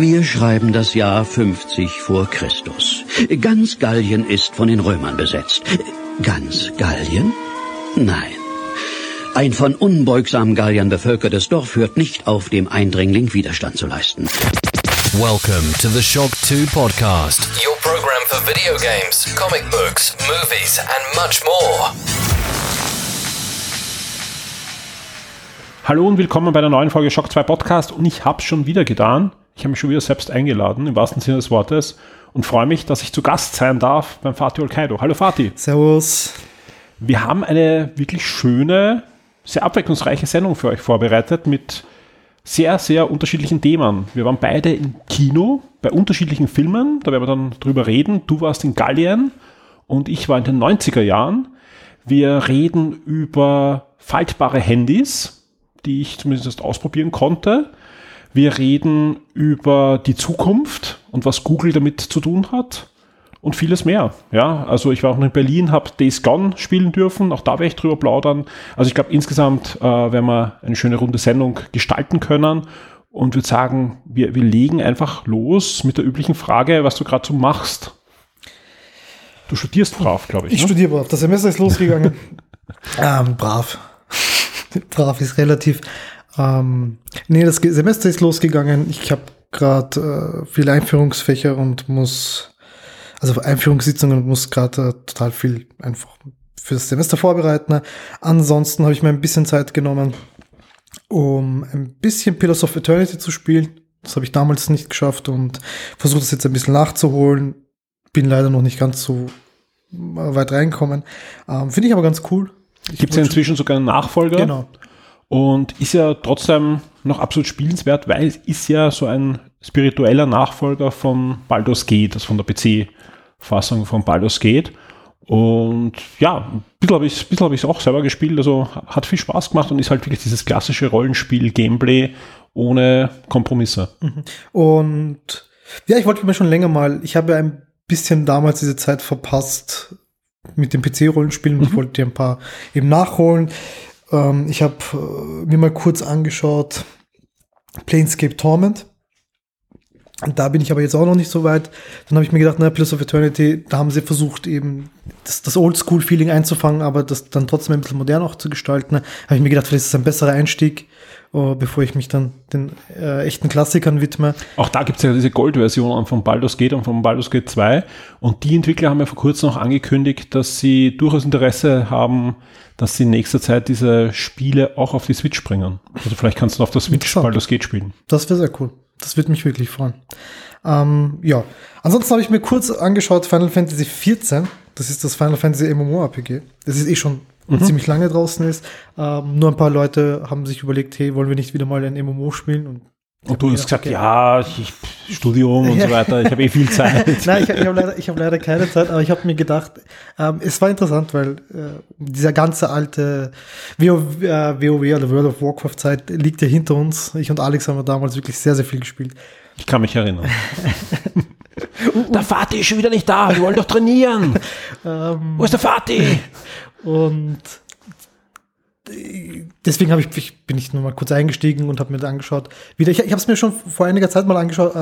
Wir schreiben das Jahr 50 vor Christus. Ganz Gallien ist von den Römern besetzt. Ganz Gallien? Nein. Ein von unbeugsamen Galliern bevölkertes Dorf hört nicht auf, dem Eindringling Widerstand zu leisten. Welcome to the Shock 2 podcast, your program for video games, comic books, movies, and much more. Hallo und willkommen bei der neuen Folge Shock 2 Podcast und ich habe schon wieder getan. Ich habe mich schon wieder selbst eingeladen, im wahrsten Sinne des Wortes, und freue mich, dass ich zu Gast sein darf beim Fatih Olkaido. Hallo Fatih. Servus. Wir haben eine wirklich schöne, sehr abwechslungsreiche Sendung für euch vorbereitet mit sehr, sehr unterschiedlichen Themen. Wir waren beide im Kino bei unterschiedlichen Filmen, da werden wir dann drüber reden. Du warst in Gallien und ich war in den 90er Jahren. Wir reden über faltbare Handys, die ich zumindest erst ausprobieren konnte. Wir reden über die Zukunft und was Google damit zu tun hat und vieles mehr. Ja, also ich war auch noch in Berlin, habe Days Gone spielen dürfen, auch da werde ich drüber plaudern. Also ich glaube insgesamt äh, werden wir eine schöne runde Sendung gestalten können und würde sagen, wir, wir legen einfach los mit der üblichen Frage, was du gerade so machst. Du studierst brav, glaube ich. Ich ne? studiere brav. Das Semester ist losgegangen. ähm, brav. brav ist relativ. Ähm, nee, das Semester ist losgegangen. Ich habe gerade äh, viele Einführungsfächer und muss, also Einführungssitzungen und muss gerade äh, total viel einfach für das Semester vorbereiten. Ansonsten habe ich mir ein bisschen Zeit genommen, um ein bisschen Pillars of Eternity zu spielen. Das habe ich damals nicht geschafft und versuche das jetzt ein bisschen nachzuholen. Bin leider noch nicht ganz so äh, weit reinkommen. Ähm, Finde ich aber ganz cool. Gibt es ja inzwischen sogar einen Nachfolger Genau. Und ist ja trotzdem noch absolut spielenswert, weil es ist ja so ein spiritueller Nachfolger von Baldur's Gate, also von der PC-Fassung von Baldur's Gate. Und ja, ein bisschen habe ich es hab ich's auch selber gespielt, also hat viel Spaß gemacht und ist halt wirklich dieses klassische Rollenspiel-Gameplay ohne Kompromisse. Und ja, ich wollte mir schon länger mal, ich habe ein bisschen damals diese Zeit verpasst mit dem PC-Rollenspielen. Ich wollte dir ein paar eben nachholen. Ähm, ich habe äh, mir mal kurz angeschaut Planescape Torment. Da bin ich aber jetzt auch noch nicht so weit. Dann habe ich mir gedacht, na, Pillars of Eternity, da haben sie versucht, eben das, das Oldschool-Feeling einzufangen, aber das dann trotzdem ein bisschen modern auch zu gestalten. Da habe ich mir gedacht, vielleicht ist es ein besserer Einstieg, äh, bevor ich mich dann den äh, echten Klassikern widme. Auch da gibt es ja diese Gold-Version von Baldur's Gate und von Baldur's Gate 2. Und die Entwickler haben ja vor kurzem noch angekündigt, dass sie durchaus Interesse haben, dass sie in nächster Zeit diese Spiele auch auf die Switch bringen. Also vielleicht kannst du auf der Switch. Baldur's Gate spielen. Das wäre sehr cool. Das würde mich wirklich freuen. Ähm, ja, ansonsten habe ich mir kurz angeschaut Final Fantasy XIV. Das ist das Final Fantasy MMORPG. Das ist eh schon ziemlich lange draußen ist. Ähm, nur ein paar Leute haben sich überlegt, hey, wollen wir nicht wieder mal ein MMO spielen? Und Und du hast gesagt, okay. ja, ich, Studium und so weiter, ich habe eh viel Zeit. Nein, ich, ich habe leider, ich hab leider keine Zeit, aber ich habe mir gedacht, ähm, es war interessant, weil äh, dieser ganze alte WoW, äh, WoW oder World of Warcraft Zeit liegt ja hinter uns. Ich und Alex haben damals wirklich sehr, sehr viel gespielt. Ich kann mich erinnern. der Vati ist schon wieder nicht da, wir wollen doch trainieren. Wo ist der Vati? Und deswegen habe ich, ich, bin ich nur mal kurz eingestiegen und habe mir das angeschaut. Wieder, ich, ich habe es mir schon vor einiger Zeit mal angeschaut, äh,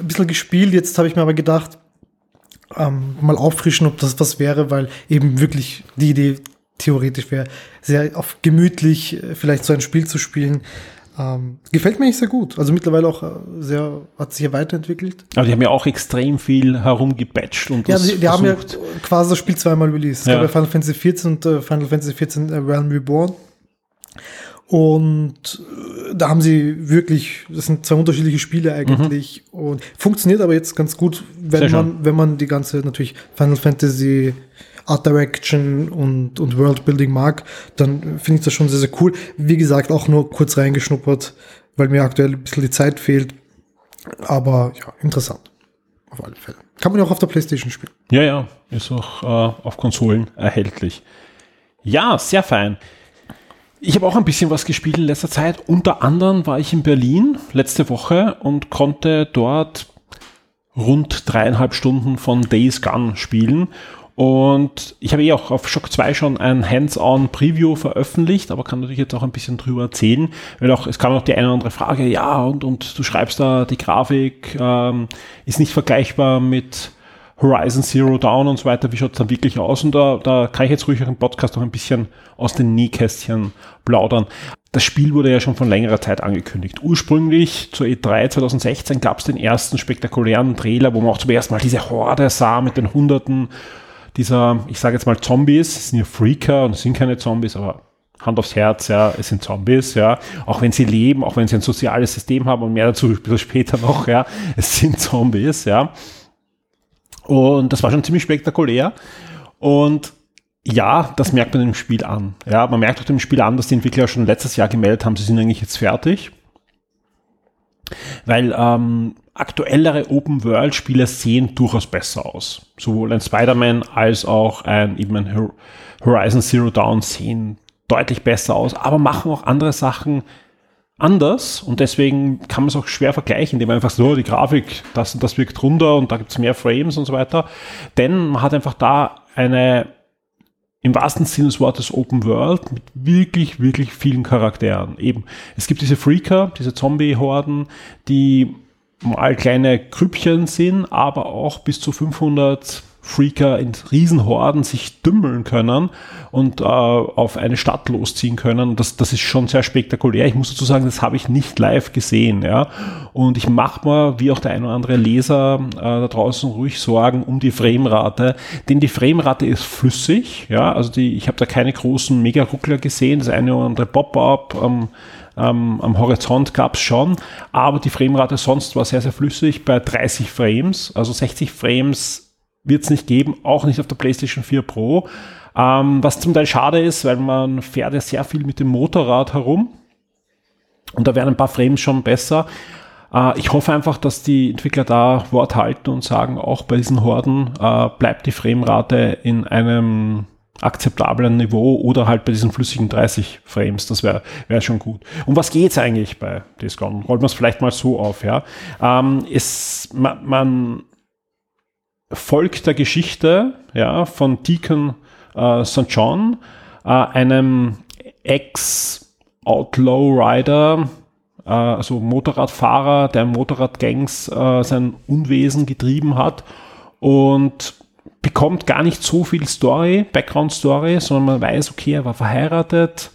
ein bisschen gespielt. Jetzt habe ich mir aber gedacht, ähm, mal auffrischen, ob das was wäre, weil eben wirklich die Idee theoretisch wäre, sehr auf gemütlich äh, vielleicht so ein Spiel zu spielen. Ähm, gefällt mir nicht sehr gut. Also mittlerweile auch äh, sehr, hat sich hier weiterentwickelt. Aber die haben ja auch extrem viel herumgepatcht und Ja, das die, die haben ja quasi das Spiel zweimal released. Es Ja. gab ja Final Fantasy 14 und äh, Final Fantasy 14 äh, Realm Reborn. Und da haben sie wirklich, das sind zwei unterschiedliche Spiele eigentlich und funktioniert aber jetzt ganz gut, Mhm. Sehr wenn schön. man, wenn man die ganze natürlich Final Fantasy Art Direction und, und Worldbuilding mag, dann finde ich das schon sehr, sehr cool. Wie gesagt, auch nur kurz reingeschnuppert, weil mir aktuell ein bisschen die Zeit fehlt. Aber ja, interessant. Auf alle Fälle. Kann man ja auch auf der Playstation spielen. Ja, ja, ist auch äh, auf Konsolen erhältlich. Ja, sehr fein. Ich habe auch ein bisschen was gespielt in letzter Zeit. Unter anderem war ich in Berlin letzte Woche und konnte dort rund dreieinhalb Stunden von Days Gone spielen. Und ich habe eh auch auf Shock 2 schon ein Hands-on-Preview veröffentlicht, aber kann natürlich jetzt auch ein bisschen drüber erzählen, weil auch, es kam noch die eine oder andere Frage, ja, und, und du schreibst da, die Grafik ähm, ist nicht vergleichbar mit Horizon Zero Dawn und so weiter, wie schaut es dann wirklich aus? Und da, da kann ich jetzt ruhig auch im Podcast noch ein bisschen aus den Nähkästchen plaudern. Das Spiel wurde ja schon von längerer Zeit angekündigt. Ursprünglich zur E3 2016 gab es den ersten spektakulären Trailer, wo man auch zum ersten Mal diese Horde sah mit den Hunderten dieser, ich sage jetzt mal Zombies, es sind ja Freaker und sind keine Zombies, aber Hand aufs Herz, ja, es sind Zombies, ja, auch wenn sie leben, auch wenn sie ein soziales System haben und mehr dazu später noch, ja, es sind Zombies, ja. Und das war schon ziemlich spektakulär. Und ja, das merkt man im Spiel an. Ja, man merkt auch dem Spiel an, dass die Entwickler schon letztes Jahr gemeldet haben, sie sind eigentlich jetzt fertig. Weil ähm, aktuellere Open-World-Spiele sehen durchaus besser aus. Sowohl ein Spider-Man als auch ein, eben ein Horizon Zero Dawn sehen deutlich besser aus, aber machen auch andere Sachen anders und deswegen kann man es auch schwer vergleichen, indem man einfach so, die Grafik, das und das wirkt runter und da gibt es mehr Frames und so weiter. Denn man hat einfach da eine im wahrsten Sinne des Wortes Open World mit wirklich, wirklich vielen Charakteren. Eben, es gibt diese Freaker, diese Zombie-Horden, die mal kleine Krüppchen sind, aber auch bis zu 500 Freaker in Riesenhorden sich dümmeln können und äh, auf eine Stadt losziehen können. Das, das ist schon sehr spektakulär. Ich muss dazu sagen, das habe ich nicht live gesehen. Ja? Und ich mache mir, wie auch der ein oder andere Leser äh, da draußen, ruhig Sorgen um die Framerate. Denn die Framerate ist flüssig. Ja? Also die, ich habe da keine großen Mega-Ruckler gesehen. Das eine oder andere Pop-up ähm, ähm, am Horizont gab es schon, aber die Framerate sonst war sehr, sehr flüssig bei 30 Frames, also 60 Frames wird es nicht geben, auch nicht auf der PlayStation 4 Pro. Ähm, was zum Teil schade ist, weil man fährt ja sehr viel mit dem Motorrad herum und da werden ein paar Frames schon besser. Äh, ich hoffe einfach, dass die Entwickler da Wort halten und sagen, auch bei diesen Horden äh, bleibt die Framerate in einem akzeptablen Niveau oder halt bei diesen flüssigen 30 Frames, das wäre wär schon gut. Um was geht's eigentlich bei Gone? Rollen wir es vielleicht mal so auf, ja. Ähm, es, man, man folgt der Geschichte ja, von Deacon äh, St. John, äh, einem Ex-Outlaw-Rider, äh, also Motorradfahrer, der Motorradgangs äh, sein Unwesen getrieben hat und bekommt gar nicht so viel Story, Background-Story, sondern man weiß, okay, er war verheiratet,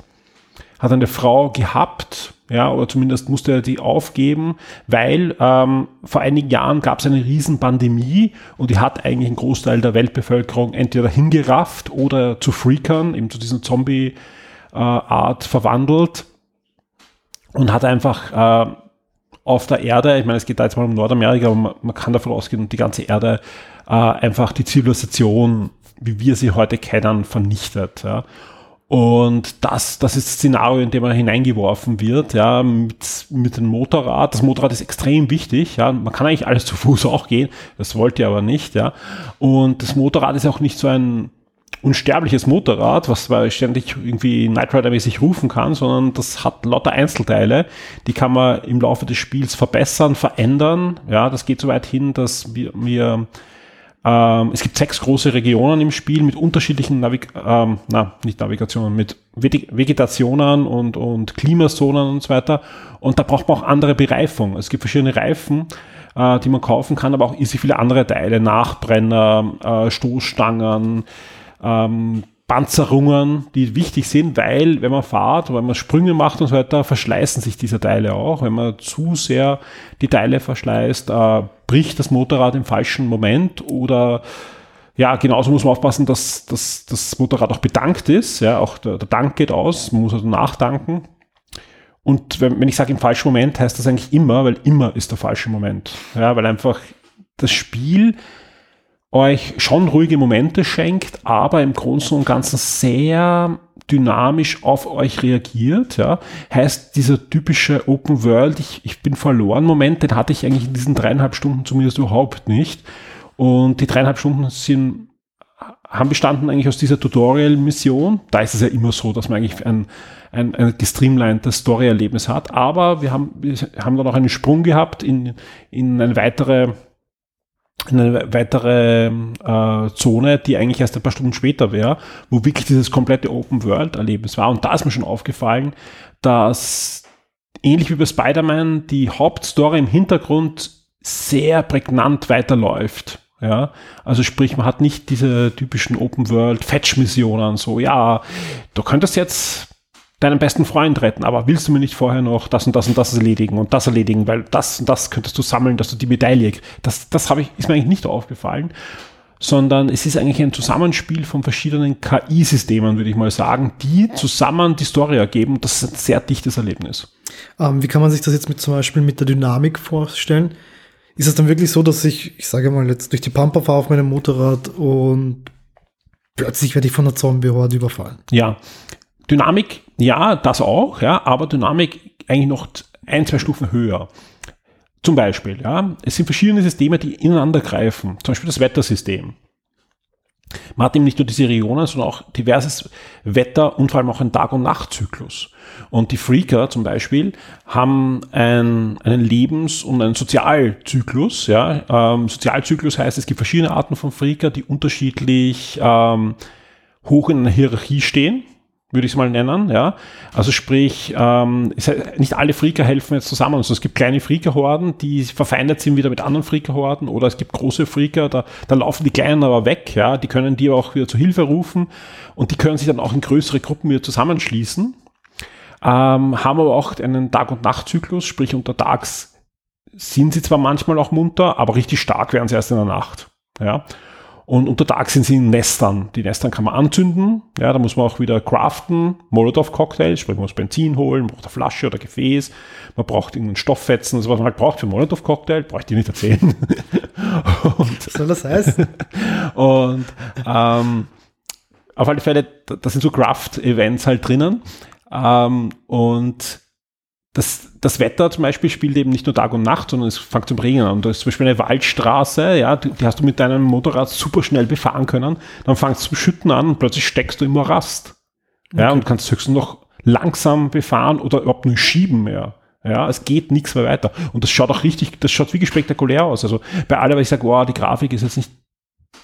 hat eine Frau gehabt, ja, oder zumindest musste er die aufgeben, weil ähm, vor einigen Jahren gab es eine Riesenpandemie und die hat eigentlich einen Großteil der Weltbevölkerung entweder hingerafft oder zu Freakern, eben zu diesen Zombie-Art äh, verwandelt und hat einfach äh, auf der Erde, ich meine, es geht da jetzt mal um Nordamerika, aber man, man kann davon ausgehen, die ganze Erde äh, einfach die Zivilisation, wie wir sie heute kennen, vernichtet. Ja. Und das, das ist das Szenario, in dem man hineingeworfen wird, ja, mit, mit dem Motorrad. Das Motorrad ist extrem wichtig, ja. Man kann eigentlich alles zu Fuß auch gehen. Das wollte ihr aber nicht, ja. Und das Motorrad ist auch nicht so ein unsterbliches Motorrad, was man ständig irgendwie Night Rider-mäßig rufen kann, sondern das hat lauter Einzelteile. Die kann man im Laufe des Spiels verbessern, verändern. Ja, das geht so weit hin, dass wir, wir ähm, es gibt sechs große Regionen im Spiel mit unterschiedlichen Navig ähm, na, nicht Navigationen, mit Vegetationen und, und Klimazonen und so weiter. Und da braucht man auch andere Bereifung. Es gibt verschiedene Reifen, äh, die man kaufen kann, aber auch easy viele andere Teile, Nachbrenner, äh, Stoßstangen, ähm, Panzerungen, die wichtig sind, weil wenn man fahrt, wenn man Sprünge macht und so weiter, verschleißen sich diese Teile auch. Wenn man zu sehr die Teile verschleißt, äh, bricht das Motorrad im falschen Moment oder ja, genauso muss man aufpassen, dass, dass das Motorrad auch bedankt ist. Ja, auch der, der Dank geht aus, man muss also nachdanken. Und wenn, wenn ich sage im falschen Moment, heißt das eigentlich immer, weil immer ist der falsche Moment. Ja, weil einfach das Spiel euch schon ruhige Momente schenkt, aber im Großen und Ganzen sehr dynamisch auf euch reagiert. Ja. Heißt, dieser typische Open World, ich, ich bin verloren Moment, den hatte ich eigentlich in diesen dreieinhalb Stunden zumindest überhaupt nicht. Und die dreieinhalb Stunden sind, haben bestanden eigentlich aus dieser Tutorial-Mission. Da ist es ja immer so, dass man eigentlich ein, ein, ein gestreamlinedes Story-Erlebnis hat. Aber wir haben, wir haben dann auch einen Sprung gehabt in, in eine weitere eine weitere äh, Zone, die eigentlich erst ein paar Stunden später wäre, wo wirklich dieses komplette Open World Erlebnis war. Und da ist mir schon aufgefallen, dass ähnlich wie bei Spider-Man die Hauptstory im Hintergrund sehr prägnant weiterläuft. Ja, also sprich, man hat nicht diese typischen Open World Fetch Missionen, so, ja, du könntest jetzt deinen besten Freund retten, aber willst du mir nicht vorher noch das und das und das erledigen und das erledigen, weil das und das könntest du sammeln, dass du die Medaille, das, das habe ich, ist mir eigentlich nicht aufgefallen, sondern es ist eigentlich ein Zusammenspiel von verschiedenen KI-Systemen, würde ich mal sagen, die zusammen die Story ergeben. Das ist ein sehr dichtes Erlebnis. Ähm, wie kann man sich das jetzt mit zum Beispiel mit der Dynamik vorstellen? Ist es dann wirklich so, dass ich, ich sage mal, jetzt durch die Pampa fahre auf meinem Motorrad und plötzlich werde ich von der Zombie-Horde überfallen? Ja, Dynamik, ja, das auch, ja, aber Dynamik eigentlich noch ein, zwei Stufen höher. Zum Beispiel, ja, es sind verschiedene Systeme, die ineinander greifen. Zum Beispiel das Wettersystem. Man hat eben nicht nur diese Regionen, sondern auch diverses Wetter und vor allem auch einen Tag- und Nachtzyklus. Und die Freaker zum Beispiel haben ein, einen Lebens- und einen Sozialzyklus. Ja. Ähm, Sozialzyklus heißt, es gibt verschiedene Arten von Freaker, die unterschiedlich ähm, hoch in einer Hierarchie stehen würde ich es mal nennen, ja. Also sprich, ähm, nicht alle Freaker helfen jetzt zusammen. Also es gibt kleine Freaker-Horden, die verfeindet sind wieder mit anderen Freaker-Horden, oder es gibt große Freaker, da, da laufen die Kleinen aber weg, ja. Die können die auch wieder zu Hilfe rufen und die können sich dann auch in größere Gruppen wieder zusammenschließen. Ähm, haben aber auch einen Tag- und Nachtzyklus, sprich untertags sind sie zwar manchmal auch munter, aber richtig stark werden sie erst in der Nacht, ja. Und unter Tag sind sie in Nestern. Die Nestern kann man anzünden. Ja, da muss man auch wieder craften. Molotov-Cocktails, sprich man muss Benzin holen, man braucht eine Flasche oder Gefäß. Man braucht irgendeinen Stofffetzen, also was man halt braucht für Molotov-Cocktail, brauche ich dir nicht erzählen. und, was soll das heißen? und ähm, auf alle Fälle, da sind so Craft-Events halt drinnen. Ähm, und das, das Wetter zum Beispiel spielt eben nicht nur Tag und Nacht, sondern es fängt zum Regnen an. Da ist zum Beispiel eine Waldstraße, ja, die, die hast du mit deinem Motorrad super schnell befahren können. Dann fangst du zum Schütten an und plötzlich steckst du im Morast. Ja, und kannst höchstens noch langsam befahren oder überhaupt nur schieben mehr. Ja, es geht nichts mehr weiter. Und das schaut auch richtig, das schaut wirklich spektakulär aus. Also bei allem, weil ich sage, wow, die Grafik ist jetzt nicht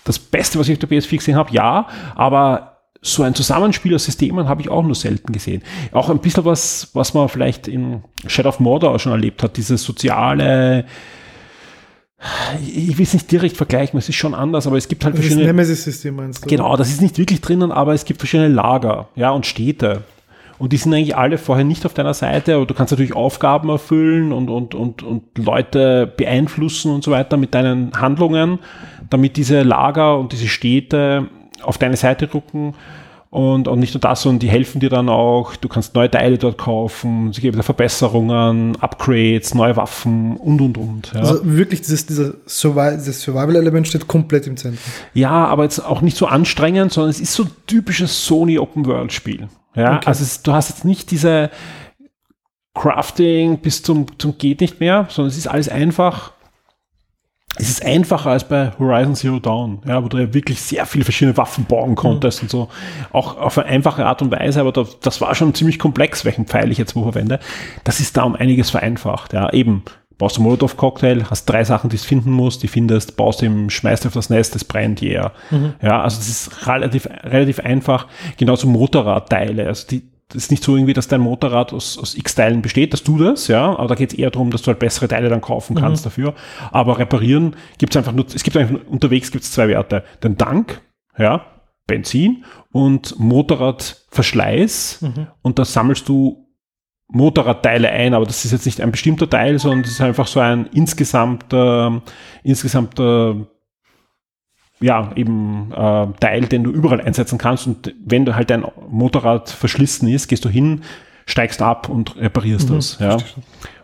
das Beste, was ich auf der PS4 gesehen habe, ja, aber so ein Zusammenspiel aus Systemen habe ich auch nur selten gesehen. Auch ein bisschen was, was man vielleicht in Shadow of Mordor auch schon erlebt hat, dieses soziale, ich will es nicht direkt vergleichen, es ist schon anders, aber es gibt halt das verschiedene. Das Nemesis-System meinst du? Genau, das ist nicht wirklich drinnen, aber es gibt verschiedene Lager, ja, und Städte. Und die sind eigentlich alle vorher nicht auf deiner Seite, aber du kannst natürlich Aufgaben erfüllen und, und, und, und Leute beeinflussen und so weiter mit deinen Handlungen, damit diese Lager und diese Städte auf deine Seite rücken. Und, und nicht nur das, sondern die helfen dir dann auch. Du kannst neue Teile dort kaufen, sie geben dir Verbesserungen, Upgrades, neue Waffen und und und. Ja. Also wirklich, dieses, dieses Survival-Element steht komplett im Zentrum. Ja, aber jetzt auch nicht so anstrengend, sondern es ist so ein typisches Sony Open World-Spiel. Ja, okay. also es, du hast jetzt nicht diese Crafting bis zum, zum geht nicht mehr, sondern es ist alles einfach es ist einfacher als bei Horizon Zero Dawn, ja, wo du ja wirklich sehr viele verschiedene Waffen bauen konntest mhm. und so. Auch auf eine einfache Art und Weise, aber da, das war schon ziemlich komplex, welchen Pfeil ich jetzt wo verwende. Das ist da um einiges vereinfacht, ja, eben. Baust du Molotov-Cocktail, hast drei Sachen, die du finden musst, die findest, baust ihm, schmeißt auf das Nest, es brennt, yeah. Mhm. Ja, also das ist relativ, relativ einfach. Genauso Motorradteile, also die, das ist nicht so irgendwie, dass dein Motorrad aus, aus x Teilen besteht, dass du das, ja, aber da geht es eher darum, dass du halt bessere Teile dann kaufen kannst mhm. dafür. Aber reparieren gibt es einfach nur, es gibt einfach unterwegs gibt es zwei Werte. Den Tank, ja, Benzin und Motorradverschleiß mhm. und da sammelst du Motorradteile ein, aber das ist jetzt nicht ein bestimmter Teil, sondern das ist einfach so ein insgesamter, insgesamter ja, eben äh, Teil, den du überall einsetzen kannst. Und wenn du halt dein Motorrad verschlissen ist, gehst du hin, steigst ab und reparierst mhm, das. Ja.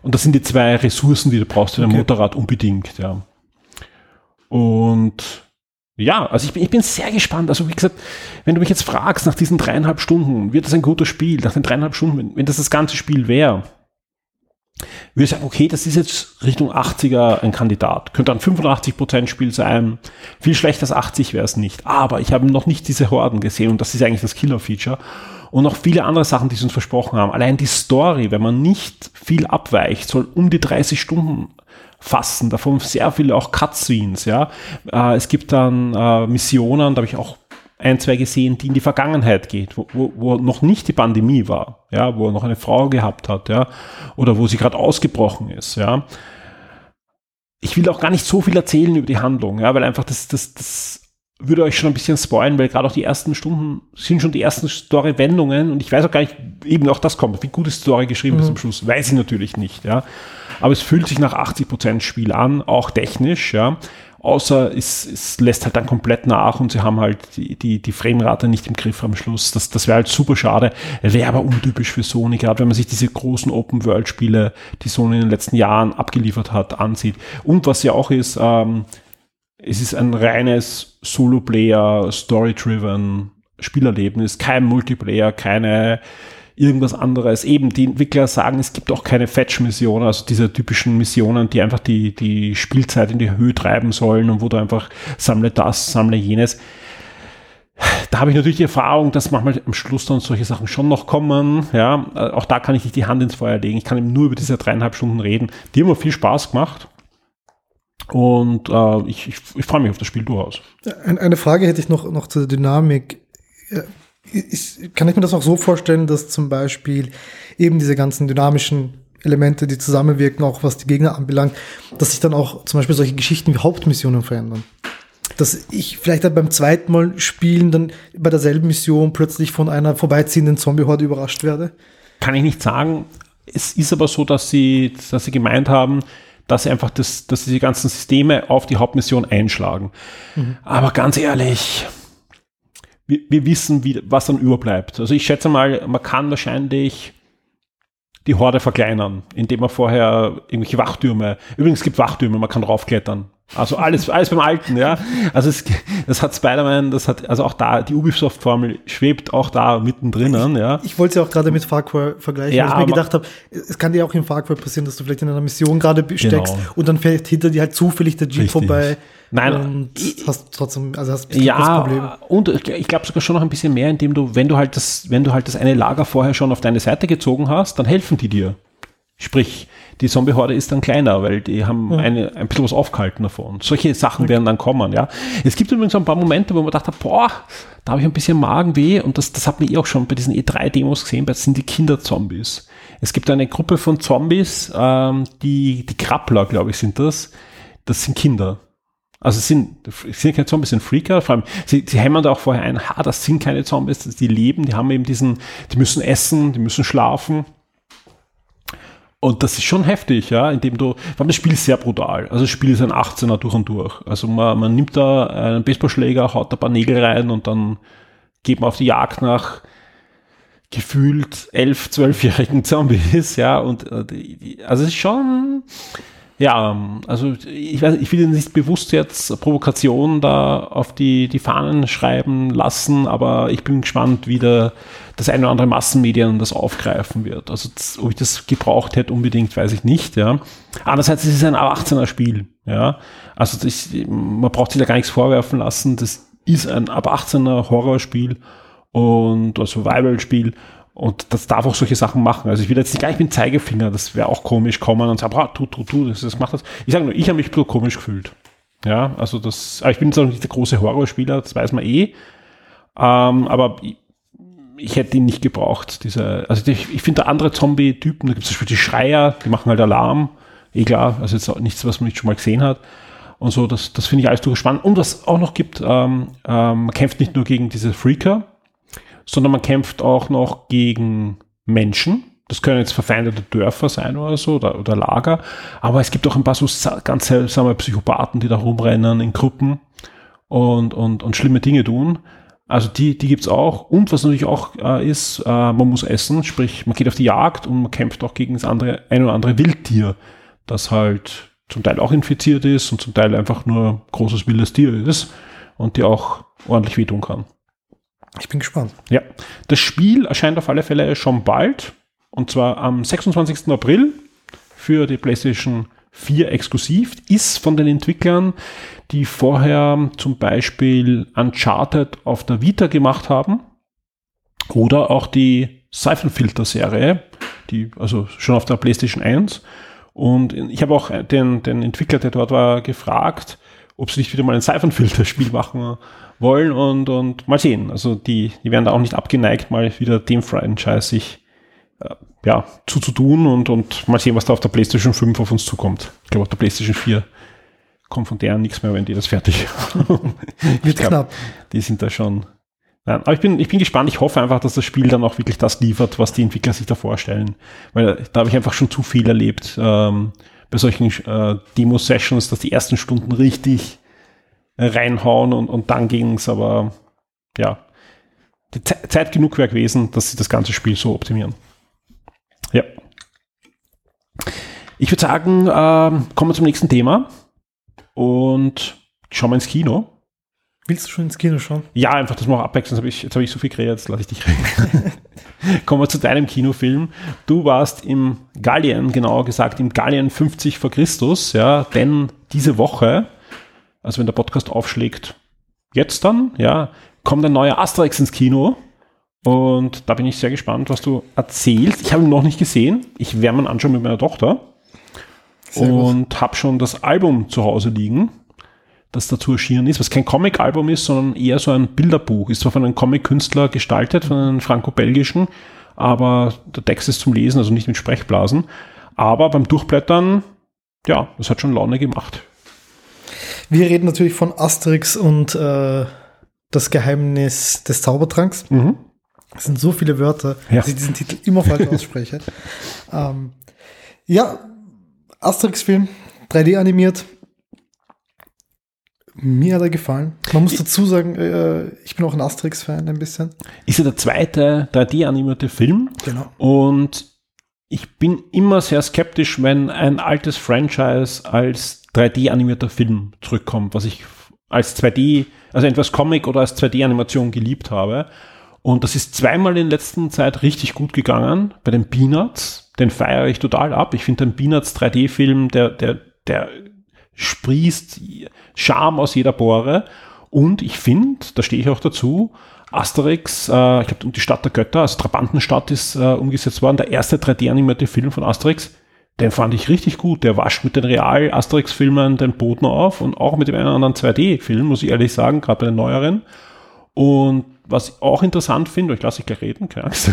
Und das sind die zwei Ressourcen, die du brauchst für dein okay. Motorrad unbedingt. Ja. Und ja, also ich bin, ich bin sehr gespannt. Also wie gesagt, wenn du mich jetzt fragst nach diesen dreieinhalb Stunden, wird das ein gutes Spiel? Nach den dreieinhalb Stunden, wenn, wenn das das ganze Spiel wäre, würde sagen, okay, das ist jetzt Richtung 80er ein Kandidat. Könnte ein 85% Spiel sein. Viel schlechter als 80 wäre es nicht. Aber ich habe noch nicht diese Horden gesehen und das ist eigentlich das Killer-Feature. Und noch viele andere Sachen, die sie uns versprochen haben. Allein die Story, wenn man nicht viel abweicht, soll um die 30 Stunden fassen, davon sehr viele auch Cutscenes, ja. Äh, es gibt dann äh, Missionen, da habe ich auch ein, zwei gesehen, die in die Vergangenheit geht, wo, wo, wo noch nicht die Pandemie war, ja, wo er noch eine Frau gehabt hat, ja, oder wo sie gerade ausgebrochen ist, ja. Ich will auch gar nicht so viel erzählen über die Handlung, ja, weil einfach das, das, das würde euch schon ein bisschen spoilen, weil gerade auch die ersten Stunden sind schon die ersten Story-Wendungen und ich weiß auch gar nicht, eben auch das kommt, wie gut ist die Story geschrieben mhm. bis zum Schluss, weiß ich natürlich nicht, ja. Aber es fühlt sich nach 80% Spiel an, auch technisch, ja. Außer es, es lässt halt dann komplett nach und sie haben halt die, die, die Framerate nicht im Griff am Schluss. Das, das wäre halt super schade. Wäre aber untypisch für Sony, gerade wenn man sich diese großen Open-World-Spiele, die Sony in den letzten Jahren abgeliefert hat, ansieht. Und was ja auch ist, ähm, es ist ein reines Solo-Player, Story-driven Spielerlebnis, kein Multiplayer, keine irgendwas anderes. Eben, die Entwickler sagen, es gibt auch keine Fetch-Missionen, also diese typischen Missionen, die einfach die, die Spielzeit in die Höhe treiben sollen und wo du einfach sammle das, sammle jenes. Da habe ich natürlich die Erfahrung, dass manchmal am Schluss dann solche Sachen schon noch kommen. Ja, auch da kann ich nicht die Hand ins Feuer legen. Ich kann eben nur über diese dreieinhalb Stunden reden. Die haben mir viel Spaß gemacht. Und äh, ich, ich, ich freue mich auf das Spiel durchaus. Eine Frage hätte ich noch, noch zur Dynamik ist, kann ich mir das auch so vorstellen, dass zum Beispiel eben diese ganzen dynamischen Elemente, die zusammenwirken, auch was die Gegner anbelangt, dass sich dann auch zum Beispiel solche Geschichten wie Hauptmissionen verändern. Dass ich vielleicht dann beim zweiten Mal spielen dann bei derselben Mission plötzlich von einer vorbeiziehenden Zombie-Horde überrascht werde? Kann ich nicht sagen. Es ist aber so, dass sie, dass sie gemeint haben, dass sie einfach das, dass sie die ganzen Systeme auf die Hauptmission einschlagen. Mhm. Aber ganz ehrlich, wir, wir wissen, wie, was dann überbleibt. Also ich schätze mal, man kann wahrscheinlich die Horde verkleinern, indem man vorher irgendwelche Wachtürme, übrigens es gibt Wachtürme, man kann draufklettern. Also alles, alles beim Alten, ja. Also es, das hat Spider-Man, das hat, also auch da, die Ubisoft-Formel schwebt auch da mittendrin, ja. Ich wollte es ja auch gerade mit Far Cry vergleichen, ja, weil ich mir gedacht habe, es kann dir auch in Far Cry passieren, dass du vielleicht in einer Mission gerade steckst genau. und dann fährt hinter dir halt zufällig der Jeep Richtig. vorbei Nein, und hast trotzdem, also hast ja, das Problem. Und ich glaube sogar schon noch ein bisschen mehr, indem du, wenn du halt das, wenn du halt das eine Lager vorher schon auf deine Seite gezogen hast, dann helfen die dir. Sprich, die Zombie-Horde ist dann kleiner, weil die haben ja. eine, ein bisschen was aufgehalten davon. Solche Sachen okay. werden dann kommen, ja. Es gibt übrigens ein paar Momente, wo man dachte, boah, da habe ich ein bisschen Magenweh und das, das hat man eh auch schon bei diesen E3-Demos gesehen, das sind die Kinder-Zombies. Es gibt eine Gruppe von Zombies, ähm, die, die Krabbler, glaube ich, sind das. Das sind Kinder. Also es sind, sind keine Zombies, es sind Freaker. Vor allem, sie, sie hämmern da auch vorher ein, ha, das sind keine Zombies, die leben, die haben eben diesen, die müssen essen, die müssen schlafen. Und das ist schon heftig, ja, indem du, vor allem das Spiel ist sehr brutal. Also das Spiel ist ein 18er durch und durch. Also man, man nimmt da einen Baseballschläger, haut da ein paar Nägel rein und dann geht man auf die Jagd nach gefühlt elf, zwölfjährigen Zombies, ja, und äh, also es ist schon, ja, also ich, weiß, ich will nicht bewusst jetzt Provokation da auf die, die Fahnen schreiben lassen, aber ich bin gespannt, wie der, das eine oder andere Massenmedien das aufgreifen wird. Also ob ich das gebraucht hätte unbedingt, weiß ich nicht. Ja. Andererseits ist es ein 18er Spiel. Ja. Also das, man braucht sich da gar nichts vorwerfen lassen. Das ist ein ab 18er Horrorspiel und ein Survival-Spiel und das darf auch solche Sachen machen. Also ich will jetzt nicht gleich mit dem Zeigefinger, das wäre auch komisch kommen und sagen, ah, tu, tu, tu, das, das macht das. Ich sage nur, ich habe mich so komisch gefühlt. Ja, also das, aber ich bin jetzt auch nicht der große Horrorspieler, das weiß man eh. Ähm, aber ich, ich, hätte ihn nicht gebraucht. Diese, also ich, ich finde da andere Zombie-Typen, da gibt es zum Beispiel die Schreier, die machen halt Alarm. Eh klar, also jetzt auch nichts, was man nicht schon mal gesehen hat. Und so, das, das finde ich alles durchaus spannend. Und was auch noch gibt, ähm, ähm, man kämpft nicht nur gegen diese Freaker, sondern man kämpft auch noch gegen Menschen. Das können jetzt verfeindete Dörfer sein oder so oder, oder Lager. Aber es gibt auch ein paar so ganz seltsame Psychopathen, die da rumrennen in Gruppen und, und, und schlimme Dinge tun. Also die, die gibt's auch. Und was natürlich auch äh, ist, äh, man muss essen, sprich, man geht auf die Jagd und man kämpft auch gegen das andere, ein oder andere Wildtier, das halt zum Teil auch infiziert ist und zum Teil einfach nur großes wildes Tier ist und die auch ordentlich wehtun kann. Ich bin gespannt. Ja, das Spiel erscheint auf alle Fälle schon bald. Und zwar am 26. April für die PlayStation 4 exklusiv. Ist von den Entwicklern, die vorher zum Beispiel Uncharted auf der Vita gemacht haben. Oder auch die Siphon Filter Serie, die also schon auf der PlayStation 1 Und ich habe auch den, den Entwickler, der dort war, gefragt, ob sie nicht wieder mal ein Siphon-Filter-Spiel machen wollen und, und mal sehen. Also die, die werden da auch nicht abgeneigt, mal wieder dem Franchise sich äh, ja, zuzutun und, und mal sehen, was da auf der PlayStation 5 auf uns zukommt. Ich glaube, auf der PlayStation 4 kommt von deren nichts mehr, wenn die das fertig Wird glaub, knapp. Die sind da schon. Nein, aber ich bin, ich bin gespannt. Ich hoffe einfach, dass das Spiel dann auch wirklich das liefert, was die Entwickler sich da vorstellen. Weil da habe ich einfach schon zu viel erlebt ähm, bei solchen äh, Demo-Sessions, dass die ersten Stunden richtig äh, reinhauen und, und dann ging es aber, ja, die Zeit genug wäre gewesen, dass sie das ganze Spiel so optimieren. Ja. Ich würde sagen, äh, kommen wir zum nächsten Thema und schauen wir ins Kino. Willst du schon ins Kino schauen? Ja, einfach, das mal abwechseln. Jetzt habe ich, hab ich so viel geredet, jetzt lasse ich dich reden. Kommen wir zu deinem Kinofilm. Du warst im Gallien, genauer gesagt im Gallien 50 vor Christus, ja, denn diese Woche, also wenn der Podcast aufschlägt, jetzt dann, ja, kommt ein neuer Asterix ins Kino. Und da bin ich sehr gespannt, was du erzählst. Ich habe ihn noch nicht gesehen. Ich werde ihn anschauen mit meiner Tochter. Sehr und habe schon das Album zu Hause liegen, das dazu erschienen ist, was kein Comic-Album ist, sondern eher so ein Bilderbuch. Ist zwar von einem Comic-Künstler gestaltet, von einem franco-belgischen, aber der Text ist zum Lesen, also nicht mit Sprechblasen. Aber beim Durchblättern, ja, das hat schon Laune gemacht. Wir reden natürlich von Asterix und äh, das Geheimnis des Zaubertranks. Mhm. Es sind so viele Wörter, ja. dass ich diesen Titel immer falsch ausspreche. ähm, ja, Asterix-Film, 3D animiert. Mir hat er gefallen. Man muss dazu sagen, äh, ich bin auch ein Asterix-Fan ein bisschen. Ist ja der zweite 3D-animierte Film. Genau. Und ich bin immer sehr skeptisch, wenn ein altes Franchise als 3D-animierter Film zurückkommt, was ich als 2D, also etwas Comic oder als 2D-Animation geliebt habe. Und das ist zweimal in letzter Zeit richtig gut gegangen. Bei den Peanuts, den feiere ich total ab. Ich finde den Peanuts 3D-Film, der, der, der sprießt Charme aus jeder Pore. Und ich finde, da stehe ich auch dazu, Asterix, äh, ich glaube, die Stadt der Götter, also Trabantenstadt ist äh, umgesetzt worden, der erste 3D-animierte Film von Asterix, den fand ich richtig gut. Der wascht mit den Real-Asterix-Filmen den Boden auf und auch mit dem einen oder anderen 2D-Film, muss ich ehrlich sagen, gerade bei den neueren. Und was ich auch interessant finde, ich lasse dich gleich reden, keine Angst,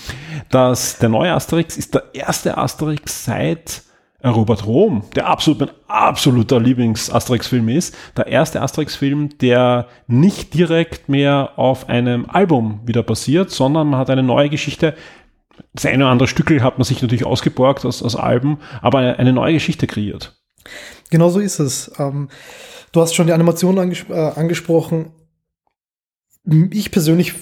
dass der neue Asterix ist der erste Asterix seit Robert Rom, der absolut mein absoluter Lieblings-Asterix-Film ist, der erste Asterix-Film, der nicht direkt mehr auf einem Album wieder basiert, sondern man hat eine neue Geschichte. Das eine oder andere Stückel hat man sich natürlich ausgeborgt aus, aus Alben, aber eine, eine neue Geschichte kreiert. Genau so ist es. Ähm, du hast schon die Animation anges äh, angesprochen ich persönlich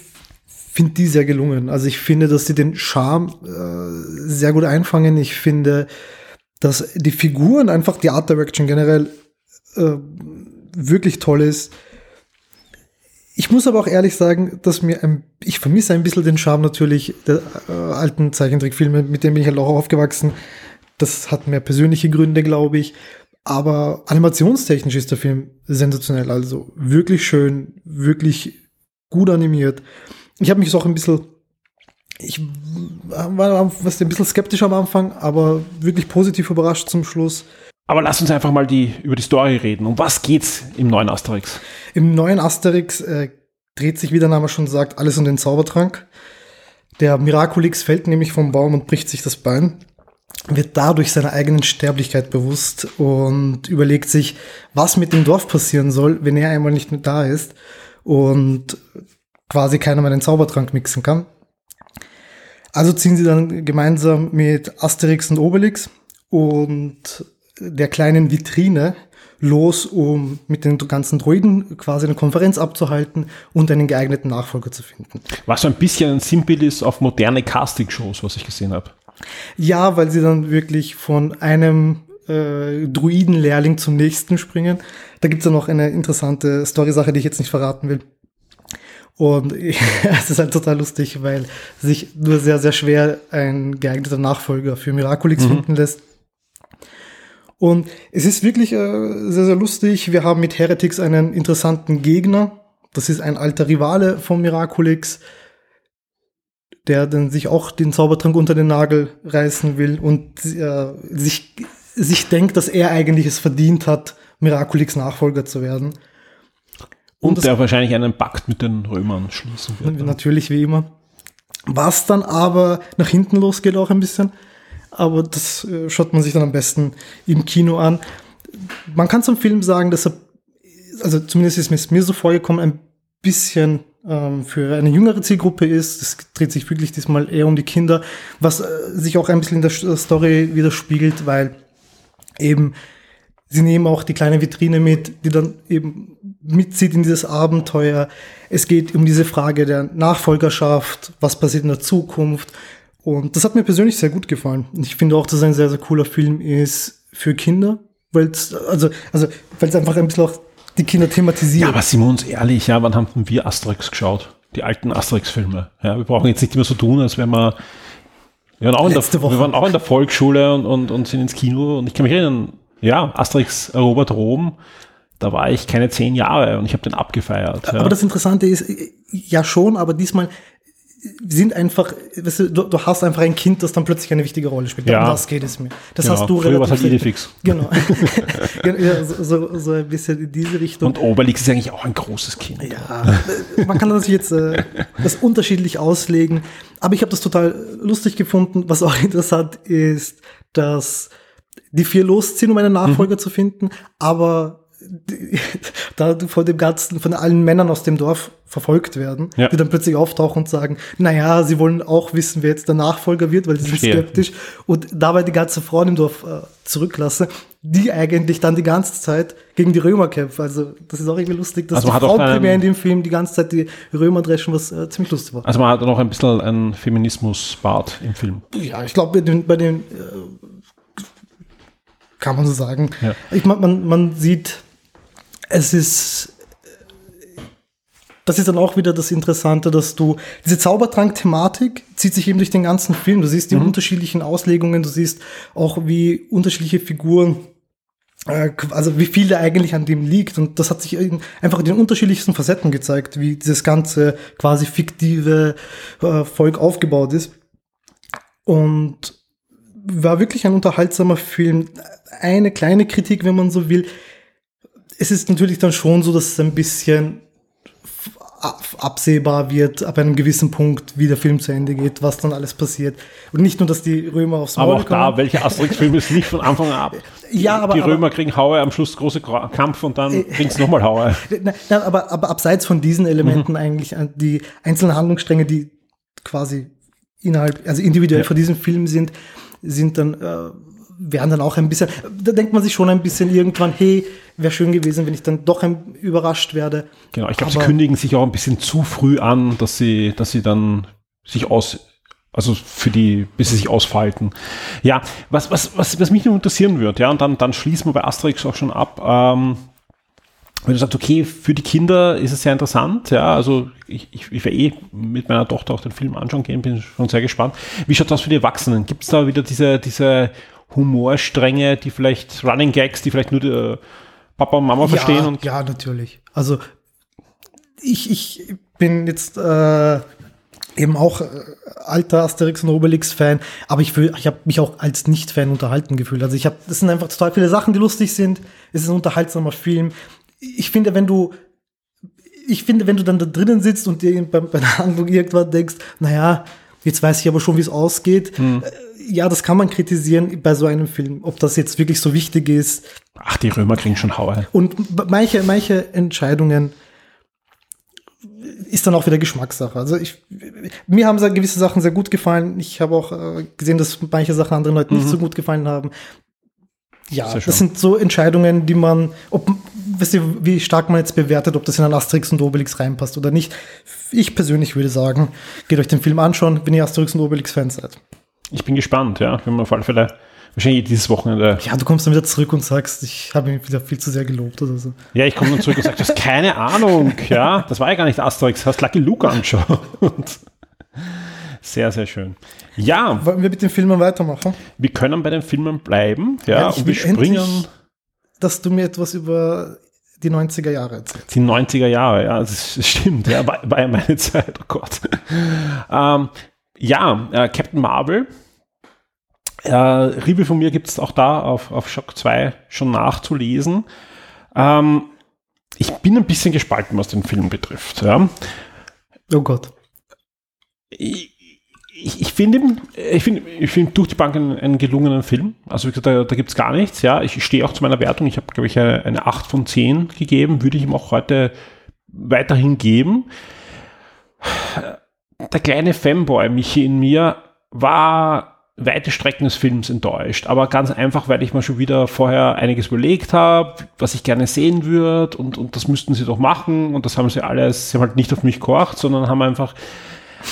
finde die sehr gelungen. Also ich finde, dass sie den Charme äh, sehr gut einfangen. Ich finde, dass die Figuren einfach die Art Direction generell äh, wirklich toll ist. Ich muss aber auch ehrlich sagen, dass mir ein, ich vermisse ein bisschen den Charme natürlich der äh, alten Zeichentrickfilme, mit denen bin ich halt auch aufgewachsen. Das hat mehr persönliche Gründe, glaube ich. Aber animationstechnisch ist der Film sensationell. Also wirklich schön, wirklich gut animiert. Ich habe mich auch ein bisschen, ich war was ein bisschen skeptisch am Anfang, aber wirklich positiv überrascht zum Schluss. Aber lass uns einfach mal die, über die Story reden. Um was geht's im neuen Asterix? Im neuen Asterix äh, dreht sich, wie der Name schon sagt, alles um den Zaubertrank. Der Miraculix fällt nämlich vom Baum und bricht sich das Bein, wird dadurch seiner eigenen Sterblichkeit bewusst und überlegt sich, was mit dem Dorf passieren soll, wenn er einmal nicht mehr da ist und quasi keiner mehr den Zaubertrank mixen kann. Also ziehen sie dann gemeinsam mit Asterix und Obelix und der kleinen Vitrine los, um mit den ganzen Droiden quasi eine Konferenz abzuhalten und einen geeigneten Nachfolger zu finden. Was so ein bisschen ein Simple ist auf moderne Casting-Shows, was ich gesehen habe. Ja, weil sie dann wirklich von einem äh, Druidenlehrling zum nächsten springen. Da gibt's ja noch eine interessante Story-Sache, die ich jetzt nicht verraten will. Und es ist halt total lustig, weil sich nur sehr, sehr schwer ein geeigneter Nachfolger für Miraculix mhm. finden lässt. Und es ist wirklich äh, sehr, sehr lustig. Wir haben mit Heretics einen interessanten Gegner. Das ist ein alter Rivale von Miraculix, der dann sich auch den Zaubertrank unter den Nagel reißen will und äh, sich sich denkt, dass er eigentlich es verdient hat, Miraculix Nachfolger zu werden. Und, und der wahrscheinlich einen Pakt mit den Römern schließen wird. Natürlich, wie immer. Was dann aber nach hinten losgeht auch ein bisschen. Aber das äh, schaut man sich dann am besten im Kino an. Man kann zum Film sagen, dass er, also zumindest ist es mir so vorgekommen, ein bisschen ähm, für eine jüngere Zielgruppe ist. Es dreht sich wirklich diesmal eher um die Kinder, was äh, sich auch ein bisschen in der Story widerspiegelt, weil eben sie nehmen auch die kleine Vitrine mit, die dann eben mitzieht in dieses Abenteuer. Es geht um diese Frage der Nachfolgerschaft, was passiert in der Zukunft. Und das hat mir persönlich sehr gut gefallen. Ich finde auch, dass es ein sehr, sehr cooler Film ist für Kinder, weil es, also, also, einfach ein bisschen auch die Kinder thematisiert. Ja, aber sind wir uns ehrlich, ja, wann haben wir Asterix geschaut? Die alten Asterix-Filme. Ja, wir brauchen jetzt nicht immer so tun, als wenn wir, wir waren auch, in der, wir waren auch in der Volksschule und, und, und sind ins Kino und ich kann mich erinnern, ja, Asterix erobert Rom, da war ich keine zehn Jahre und ich habe den abgefeiert. Aber ja. das Interessante ist, ja schon, aber diesmal sind einfach, weißt du, du, hast einfach ein Kind, das dann plötzlich eine wichtige Rolle spielt. Ja. Um das geht es mir. Das genau. hast du Früher war halt Idefix. Genau. ja, so, so, so, ein bisschen in diese Richtung. Und Obelix ist eigentlich auch ein großes Kind. Ja, man kann das jetzt äh, das unterschiedlich auslegen. Aber ich habe das total lustig gefunden. Was auch interessant ist, dass die vier losziehen, um einen Nachfolger mhm. zu finden, aber da von dem ganzen, von allen Männern aus dem Dorf verfolgt werden, ja. die dann plötzlich auftauchen und sagen, naja, sie wollen auch wissen, wer jetzt der Nachfolger wird, weil sie sind skeptisch und dabei die ganze Frauen im Dorf äh, zurücklasse, die eigentlich dann die ganze Zeit gegen die Römer kämpfen. Also das ist auch irgendwie lustig, dass also die Frauen primär in dem Film die ganze Zeit die Römer dreschen, was äh, ziemlich lustig war. Also man hat noch ein bisschen ein Feminismus-Bart im Film. Ja, ich glaube, bei den, bei den äh, kann man so sagen. Ja. Ich meine, man, man sieht es ist, das ist dann auch wieder das Interessante, dass du, diese Zaubertrank-Thematik zieht sich eben durch den ganzen Film. Du siehst die mhm. unterschiedlichen Auslegungen, du siehst auch, wie unterschiedliche Figuren äh, also wie viel da eigentlich an dem liegt. Und das hat sich einfach in den unterschiedlichsten Facetten gezeigt, wie dieses ganze quasi fiktive äh, Volk aufgebaut ist. Und war wirklich ein unterhaltsamer Film. Eine kleine Kritik, wenn man so will, es ist natürlich dann schon so, dass es ein bisschen absehbar wird ab einem gewissen Punkt, wie der Film zu Ende geht, was dann alles passiert. Und nicht nur, dass die Römer aufs Maul Aber auch kommen. da, welcher Asterix-Film ist nicht von Anfang an ab? Ja, aber, die Römer aber, kriegen Haue, am Schluss große Kampf und dann äh, kriegen sie nochmal Haue. Nein, aber, aber abseits von diesen Elementen mhm. eigentlich, äh, die einzelnen Handlungsstränge, die quasi innerhalb, also individuell ja. von diesem Film sind, sind dann äh, werden dann auch ein bisschen, da denkt man sich schon ein bisschen irgendwann, hey, wäre schön gewesen, wenn ich dann doch überrascht werde. Genau, ich glaube, sie kündigen sich auch ein bisschen zu früh an, dass sie, dass sie dann sich aus, also für die, bis sie sich ausfalten. Ja, was, was, was, was mich nur interessieren wird, ja, und dann, dann schließen wir bei Asterix auch schon ab. Ähm, wenn du sagst, okay, für die Kinder ist es sehr interessant, ja, also ich, ich, ich werde eh mit meiner Tochter auch den Film anschauen gehen, bin schon sehr gespannt. Wie schaut das für die Erwachsenen? Gibt es da wieder diese, diese Humorstränge, die vielleicht Running Gags, die vielleicht nur die Papa und Mama ja, verstehen? Und ja, natürlich. Also ich, ich bin jetzt äh, eben auch äh, alter Asterix und Obelix-Fan, aber ich, fühl, ich habe mich auch als Nicht-Fan unterhalten gefühlt. Also ich habe, das sind einfach total viele Sachen, die lustig sind. Es ist ein unterhaltsamer Film. Ich finde, wenn du ich finde, wenn du dann da drinnen sitzt und dir bei, bei der Handlung irgendwann denkst, naja, jetzt weiß ich aber schon, wie es ausgeht, hm. Ja, das kann man kritisieren bei so einem Film, ob das jetzt wirklich so wichtig ist. Ach, die Römer kriegen schon Hauer. Und manche, manche Entscheidungen ist dann auch wieder Geschmackssache. Also ich, mir haben gewisse Sachen sehr gut gefallen. Ich habe auch äh, gesehen, dass manche Sachen anderen Leuten mhm. nicht so gut gefallen haben. Ja, das sind so Entscheidungen, die man, ob, wisst ihr, wie stark man jetzt bewertet, ob das in ein Asterix und Obelix reinpasst oder nicht. Ich persönlich würde sagen, geht euch den Film anschauen, wenn ihr Asterix und Obelix-Fans seid. Ich bin gespannt, ja. Wenn wir auf alle Fälle wahrscheinlich dieses Wochenende. Ja, du kommst dann wieder zurück und sagst, ich habe ihn wieder viel zu sehr gelobt oder so. Ja, ich komme dann zurück und sage, du hast keine Ahnung, ja. Das war ja gar nicht Asterix, hast Lucky Luke angeschaut. Sehr, sehr schön. Ja. Wollen wir mit den Filmen weitermachen? Wir können bei den Filmen bleiben, ja, ja und wir springen. Endlich, dass du mir etwas über die 90er Jahre erzählst. Die 90er Jahre, ja, das stimmt, ja, war, war ja meine Zeit, oh Gott. Ähm, ja, äh, Captain Marvel Äh, Review von mir gibt es auch da auf, auf Shock 2 schon nachzulesen. Ähm, ich bin ein bisschen gespalten, was den Film betrifft. Ja. Oh Gott. Ich, ich, ich finde ich finde ich find durch die Bank einen, einen gelungenen Film. Also wie gesagt, da, da gibt es gar nichts. Ja, ich stehe auch zu meiner Wertung. Ich habe, glaube ich, eine, eine 8 von 10 gegeben. Würde ich ihm auch heute weiterhin geben. Der kleine Fanboy Michi in mir war weite Strecken des Films enttäuscht, aber ganz einfach, weil ich mir schon wieder vorher einiges überlegt habe, was ich gerne sehen würde und, und das müssten sie doch machen und das haben sie alles, sie haben halt nicht auf mich gehorcht, sondern haben einfach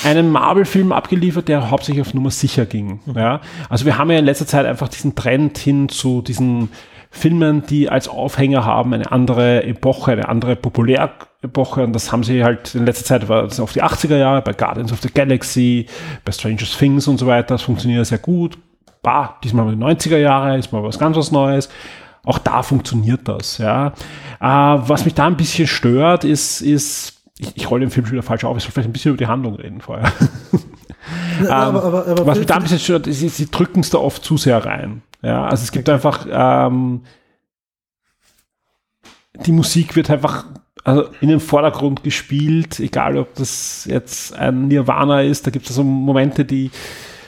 einen Marvel-Film abgeliefert, der hauptsächlich auf Nummer sicher ging. Mhm. Ja? Also wir haben ja in letzter Zeit einfach diesen Trend hin zu diesen Filmen, die als Aufhänger haben eine andere Epoche, eine andere Populärepoche. Und das haben sie halt in letzter Zeit war das auf die 80er Jahre, bei Guardians of the Galaxy, bei Stranger Things und so weiter. Das funktioniert sehr gut. Bah, diesmal die 90er Jahre, ist mal was ganz was Neues. Auch da funktioniert das, ja. Äh, was mich da ein bisschen stört, ist, ist, ich, ich rolle den Film schon wieder falsch auf, ich soll vielleicht ein bisschen über die Handlung reden vorher. ähm, aber, aber, aber was mich da ein bisschen stört, ist, sie drücken es da oft zu sehr rein. Ja, also es gibt okay. einfach, ähm, die Musik wird einfach also in den Vordergrund gespielt, egal ob das jetzt ein Nirvana ist, da gibt es so Momente, die,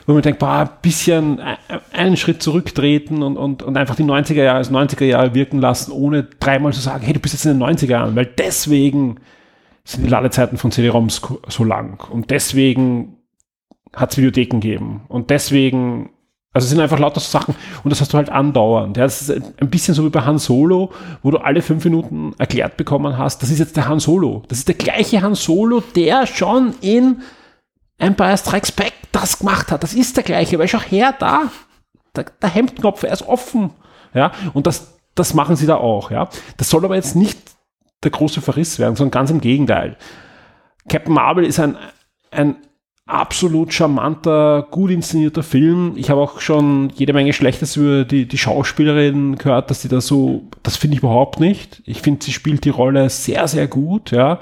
wo man denkt, boah, ein bisschen einen Schritt zurücktreten und, und, und einfach die 90er Jahre als 90er Jahre wirken lassen, ohne dreimal zu sagen, hey, du bist jetzt in den 90er Jahren, weil deswegen sind die Ladezeiten von CD-ROMs so lang. Und deswegen hat es Videotheken gegeben. Und deswegen also es sind einfach lauter Sachen und das hast du halt andauernd. Ja, das ist ein bisschen so wie bei Han Solo, wo du alle fünf Minuten erklärt bekommen hast, das ist jetzt der Han Solo. Das ist der gleiche Han Solo, der schon in Empire Strikes Back das gemacht hat. Das ist der gleiche, weil schau her, da, der, der Hemdknopf, er ist offen. Ja, und das, das machen sie da auch. Ja, das soll aber jetzt nicht der große Verriss werden, sondern ganz im Gegenteil. Captain Marvel ist ein, ein absolut charmanter, gut inszenierter Film. Ich habe auch schon jede Menge Schlechtes über die, die Schauspielerin gehört, dass sie da so, das finde ich überhaupt nicht. Ich finde, sie spielt die Rolle sehr, sehr gut, ja.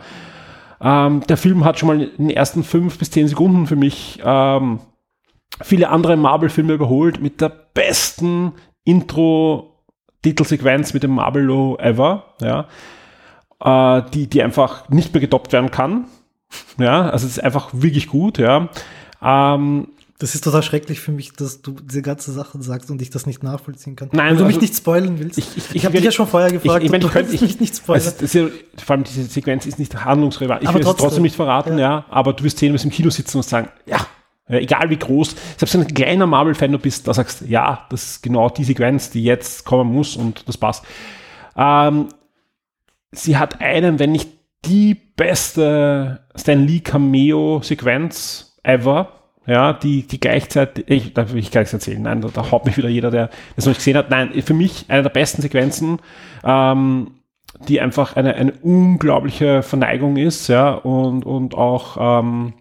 Ähm, der Film hat schon mal in den ersten fünf bis zehn Sekunden für mich ähm, viele andere Marvel-Filme überholt mit der besten Intro-Titelsequenz mit dem Marvel-Low ever, ja. Äh, die, die einfach nicht mehr getoppt werden kann. Ja, also es ist einfach wirklich gut, ja. Ähm, das ist total schrecklich für mich, dass du diese ganze Sachen sagst und ich das nicht nachvollziehen kann. Nein, Wenn du also, mich nicht spoilen willst. Ich, ich, ich habe dich ja schon vorher gefragt. Ich, ich, mein, ich könnte mich nicht spoilern. Also, ja, vor allem diese Sequenz ist nicht handlungsrelevant. Ich aber will trotzdem, es trotzdem nicht verraten, ja. ja. Aber du wirst sehen, du wirst im Kino sitzen und sagen, ja, egal wie groß, selbst wenn du ein kleiner Marvel-Fan du bist, da sagst ja, das ist genau die Sequenz, die jetzt kommen muss und das passt. Ähm, sie hat einen, wenn nicht die beste Stan Lee Cameo-Sequenz ever. Ja, die, die gleichzeitig, ich, da will ich gar nichts erzählen, nein, da, da haut mich wieder jeder, der das noch nicht gesehen hat. Nein, für mich eine der besten Sequenzen, ähm, die einfach eine, eine unglaubliche Verneigung ist, ja, und, und auch, ähm,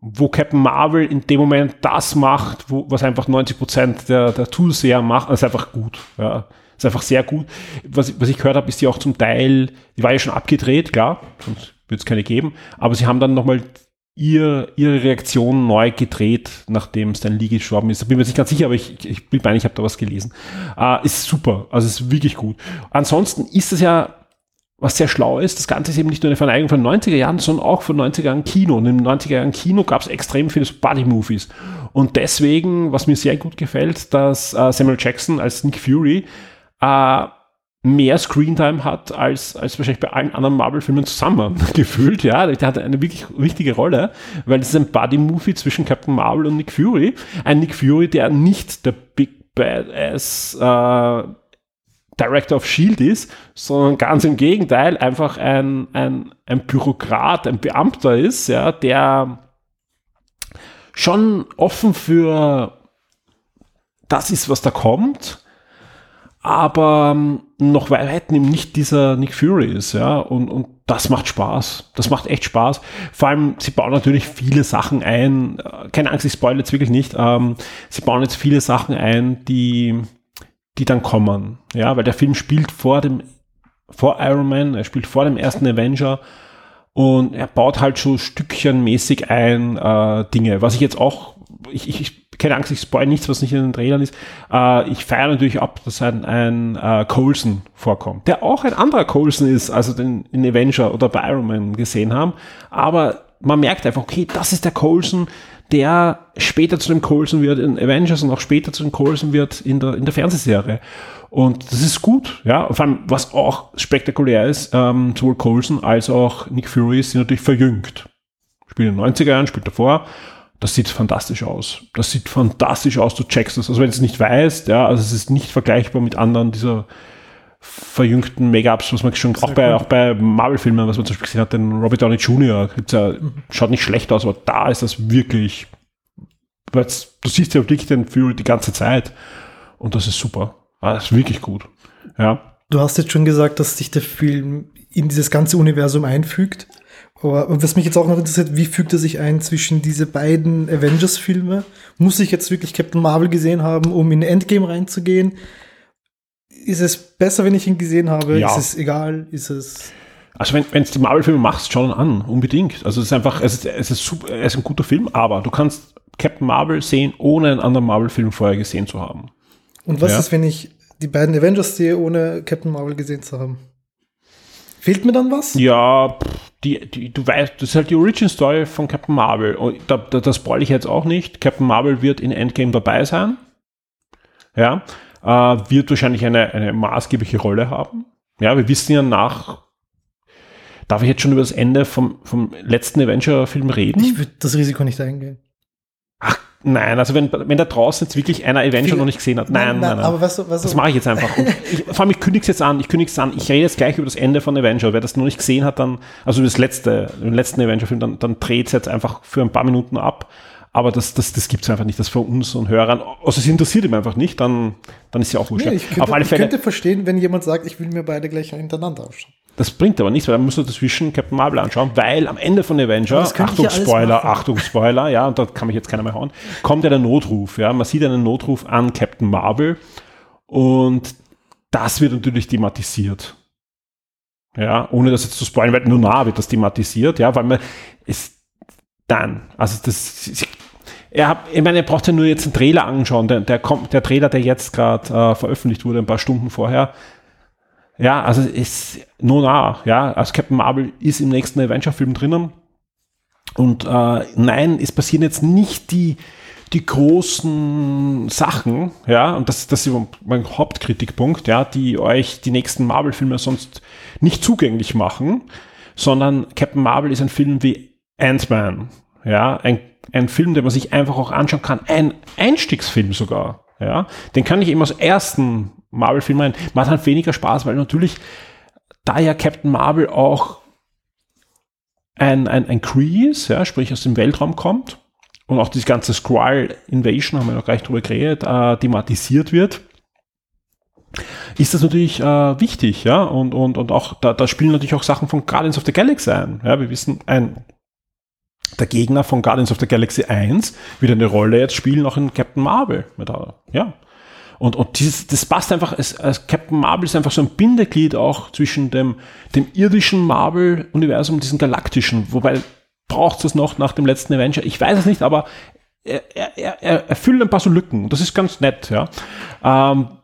wo Captain Marvel in dem Moment das macht, wo, was einfach 90% der, der Zuseher macht, ist einfach gut, ja. Ist einfach sehr gut. Was, was ich gehört habe, ist die auch zum Teil, die war ja schon abgedreht, klar, sonst wird es keine geben, aber sie haben dann nochmal ihr, ihre Reaktion neu gedreht, nachdem Stan Lee gestorben ist. Da bin mir nicht ganz sicher, aber ich, ich bin meine, ich habe da was gelesen. Äh, ist super, also ist wirklich gut. Ansonsten ist es ja was sehr schlau ist, das Ganze ist eben nicht nur eine Verneigung von 90er Jahren, sondern auch von 90er Jahren Kino. Und im 90er Jahren Kino gab es extrem viele Buddy-Movies. Und deswegen, was mir sehr gut gefällt, dass äh, Samuel Jackson als Nick Fury äh, mehr Screentime hat als, als wahrscheinlich bei allen anderen Marvel-Filmen zusammen gefühlt. Ja, der hat eine wirklich wichtige Rolle, weil es ist ein Buddy-Movie zwischen Captain Marvel und Nick Fury. Ein Nick Fury, der nicht der Big Badass äh, Director of Shield ist, sondern ganz im Gegenteil einfach ein, ein, ein Bürokrat, ein Beamter ist, ja, der schon offen für das ist, was da kommt, aber ähm, noch weitem nicht dieser Nick Fury ist, ja, und, und das macht Spaß. Das macht echt Spaß. Vor allem, sie bauen natürlich viele Sachen ein. Äh, keine Angst, ich spoilere jetzt wirklich nicht. Ähm, sie bauen jetzt viele Sachen ein, die, die dann kommen. Ja, weil der Film spielt vor dem, vor Iron Man, er spielt vor dem ersten Avenger Und er baut halt so stückchenmäßig ein äh, Dinge, was ich jetzt auch, ich, ich keine Angst, ich spoil nichts, was nicht in den Trailern ist. Äh, ich feiere natürlich ab, dass ein, ein äh, Coulson vorkommt, der auch ein anderer Coulson ist, also den in Avenger oder bei Iron Man gesehen haben. Aber man merkt einfach, okay, das ist der Coulson, der später zu dem Coulson wird in Avengers und auch später zu dem Coulson wird in der, in der Fernsehserie. Und das ist gut, ja. Vor allem, was auch spektakulär ist, ähm, sowohl Coulson als auch Nick Fury sind natürlich verjüngt. Spielt in den 90er Jahren, spielt davor. Das sieht fantastisch aus. Das sieht fantastisch aus, du checkst das. Also wenn du es nicht weißt, ja, also es ist nicht vergleichbar mit anderen dieser verjüngten Make-ups, was man schon, auch bei, auch bei Marvel-Filmen, was man zum Beispiel gesehen hat, den Robert Downey Jr., ja, schaut nicht schlecht aus, aber da ist das wirklich, weil du siehst ja wirklich den Fury die ganze Zeit und das ist super. Ah, das ist wirklich gut. Ja. Du hast jetzt schon gesagt, dass sich der Film in dieses ganze Universum einfügt. Aber was mich jetzt auch noch interessiert, wie fügt er sich ein zwischen diese beiden Avengers-Filme? Muss ich jetzt wirklich Captain Marvel gesehen haben, um in Endgame reinzugehen? Ist es besser, wenn ich ihn gesehen habe? Ja. Ist es egal? Ist es. Also wenn wenn es die Marvel-Filme machst, schau an, unbedingt. Also es ist einfach, es ist, es ist super, es ist ein guter Film, aber du kannst Captain Marvel sehen, ohne einen anderen Marvel-Film vorher gesehen zu haben. Und was ja. ist, wenn ich die beiden Avengers sehe, ohne Captain Marvel gesehen zu haben? Fehlt mir dann was? Ja, die, die, du weißt, das ist halt die Origin Story von Captain Marvel. Und da, da, das spoil ich jetzt auch nicht. Captain Marvel wird in Endgame dabei sein. Ja, äh, wird wahrscheinlich eine, eine maßgebliche Rolle haben. Ja, wir wissen ja nach. Darf ich jetzt schon über das Ende vom, vom letzten Avenger-Film reden? Ich würde das Risiko nicht eingehen. Ach, Nein, also wenn, wenn da draußen jetzt wirklich einer Avenger noch nicht gesehen hat, nein, nein, nein. nein. Aber was, was, das mache ich jetzt einfach. ich, vor allem, ich kündige es jetzt an, ich kündige es an, ich rede jetzt gleich über das Ende von Avenger. Wer das noch nicht gesehen hat, dann, also das letzte, den letzten Avenger-Film, dann, dann dreht es jetzt einfach für ein paar Minuten ab. Aber das, das, das gibt es einfach nicht, das für uns und Hörern. Also es interessiert ihm einfach nicht, dann, dann ist ja auch wurscht. Nee, ich könnte, Auf alle Fälle, ich könnte verstehen, wenn jemand sagt, ich will mir beide gleich hintereinander anschauen. Das bringt aber nichts, weil dann musst du dazwischen Captain Marvel anschauen, weil am Ende von Avenger, Achtung Spoiler, Achtung Spoiler, ja, und da kann mich jetzt keiner mehr hauen, kommt ja der Notruf, ja, man sieht einen Notruf an Captain Marvel und das wird natürlich thematisiert. Ja, ohne das jetzt zu spoilern, weil nur nah wird das thematisiert, ja, weil man ist dann, also das, er hat, ich meine, er braucht ja nur jetzt einen Trailer anschauen, der, der kommt, der Trailer, der jetzt gerade äh, veröffentlicht wurde, ein paar Stunden vorher, ja, also ist nur nah, ja. Also Captain Marvel ist im nächsten Avenger-Film drinnen. Und äh, nein, es passieren jetzt nicht die, die großen Sachen, ja, und das, das ist mein Hauptkritikpunkt, ja, die euch die nächsten Marvel-Filme sonst nicht zugänglich machen, sondern Captain Marvel ist ein Film wie Ant-Man, ja, ein, ein Film, den man sich einfach auch anschauen kann, ein Einstiegsfilm sogar, ja, den kann ich eben aus ersten Marvel-Filmen macht halt weniger Spaß, weil natürlich, da ja Captain Marvel auch ein, ein, ein Kree ja, sprich aus dem Weltraum kommt und auch diese ganze Skrull Invasion, haben wir noch gleich drüber geredet, äh, thematisiert wird, ist das natürlich äh, wichtig, ja, und, und, und auch, da, da spielen natürlich auch Sachen von Guardians of the Galaxy ein, ja, wir wissen, ein, der Gegner von Guardians of the Galaxy 1 wird eine Rolle jetzt spielen, auch in Captain Marvel, ja, und, und dieses, das passt einfach, als, als Captain Marvel ist einfach so ein Bindeglied auch zwischen dem, dem irdischen Marvel-Universum und diesem galaktischen. Wobei braucht es das noch nach dem letzten Avenger? Ich weiß es nicht, aber er, er, er, er erfüllt ein paar so Lücken. Das ist ganz nett, ja. Ähm,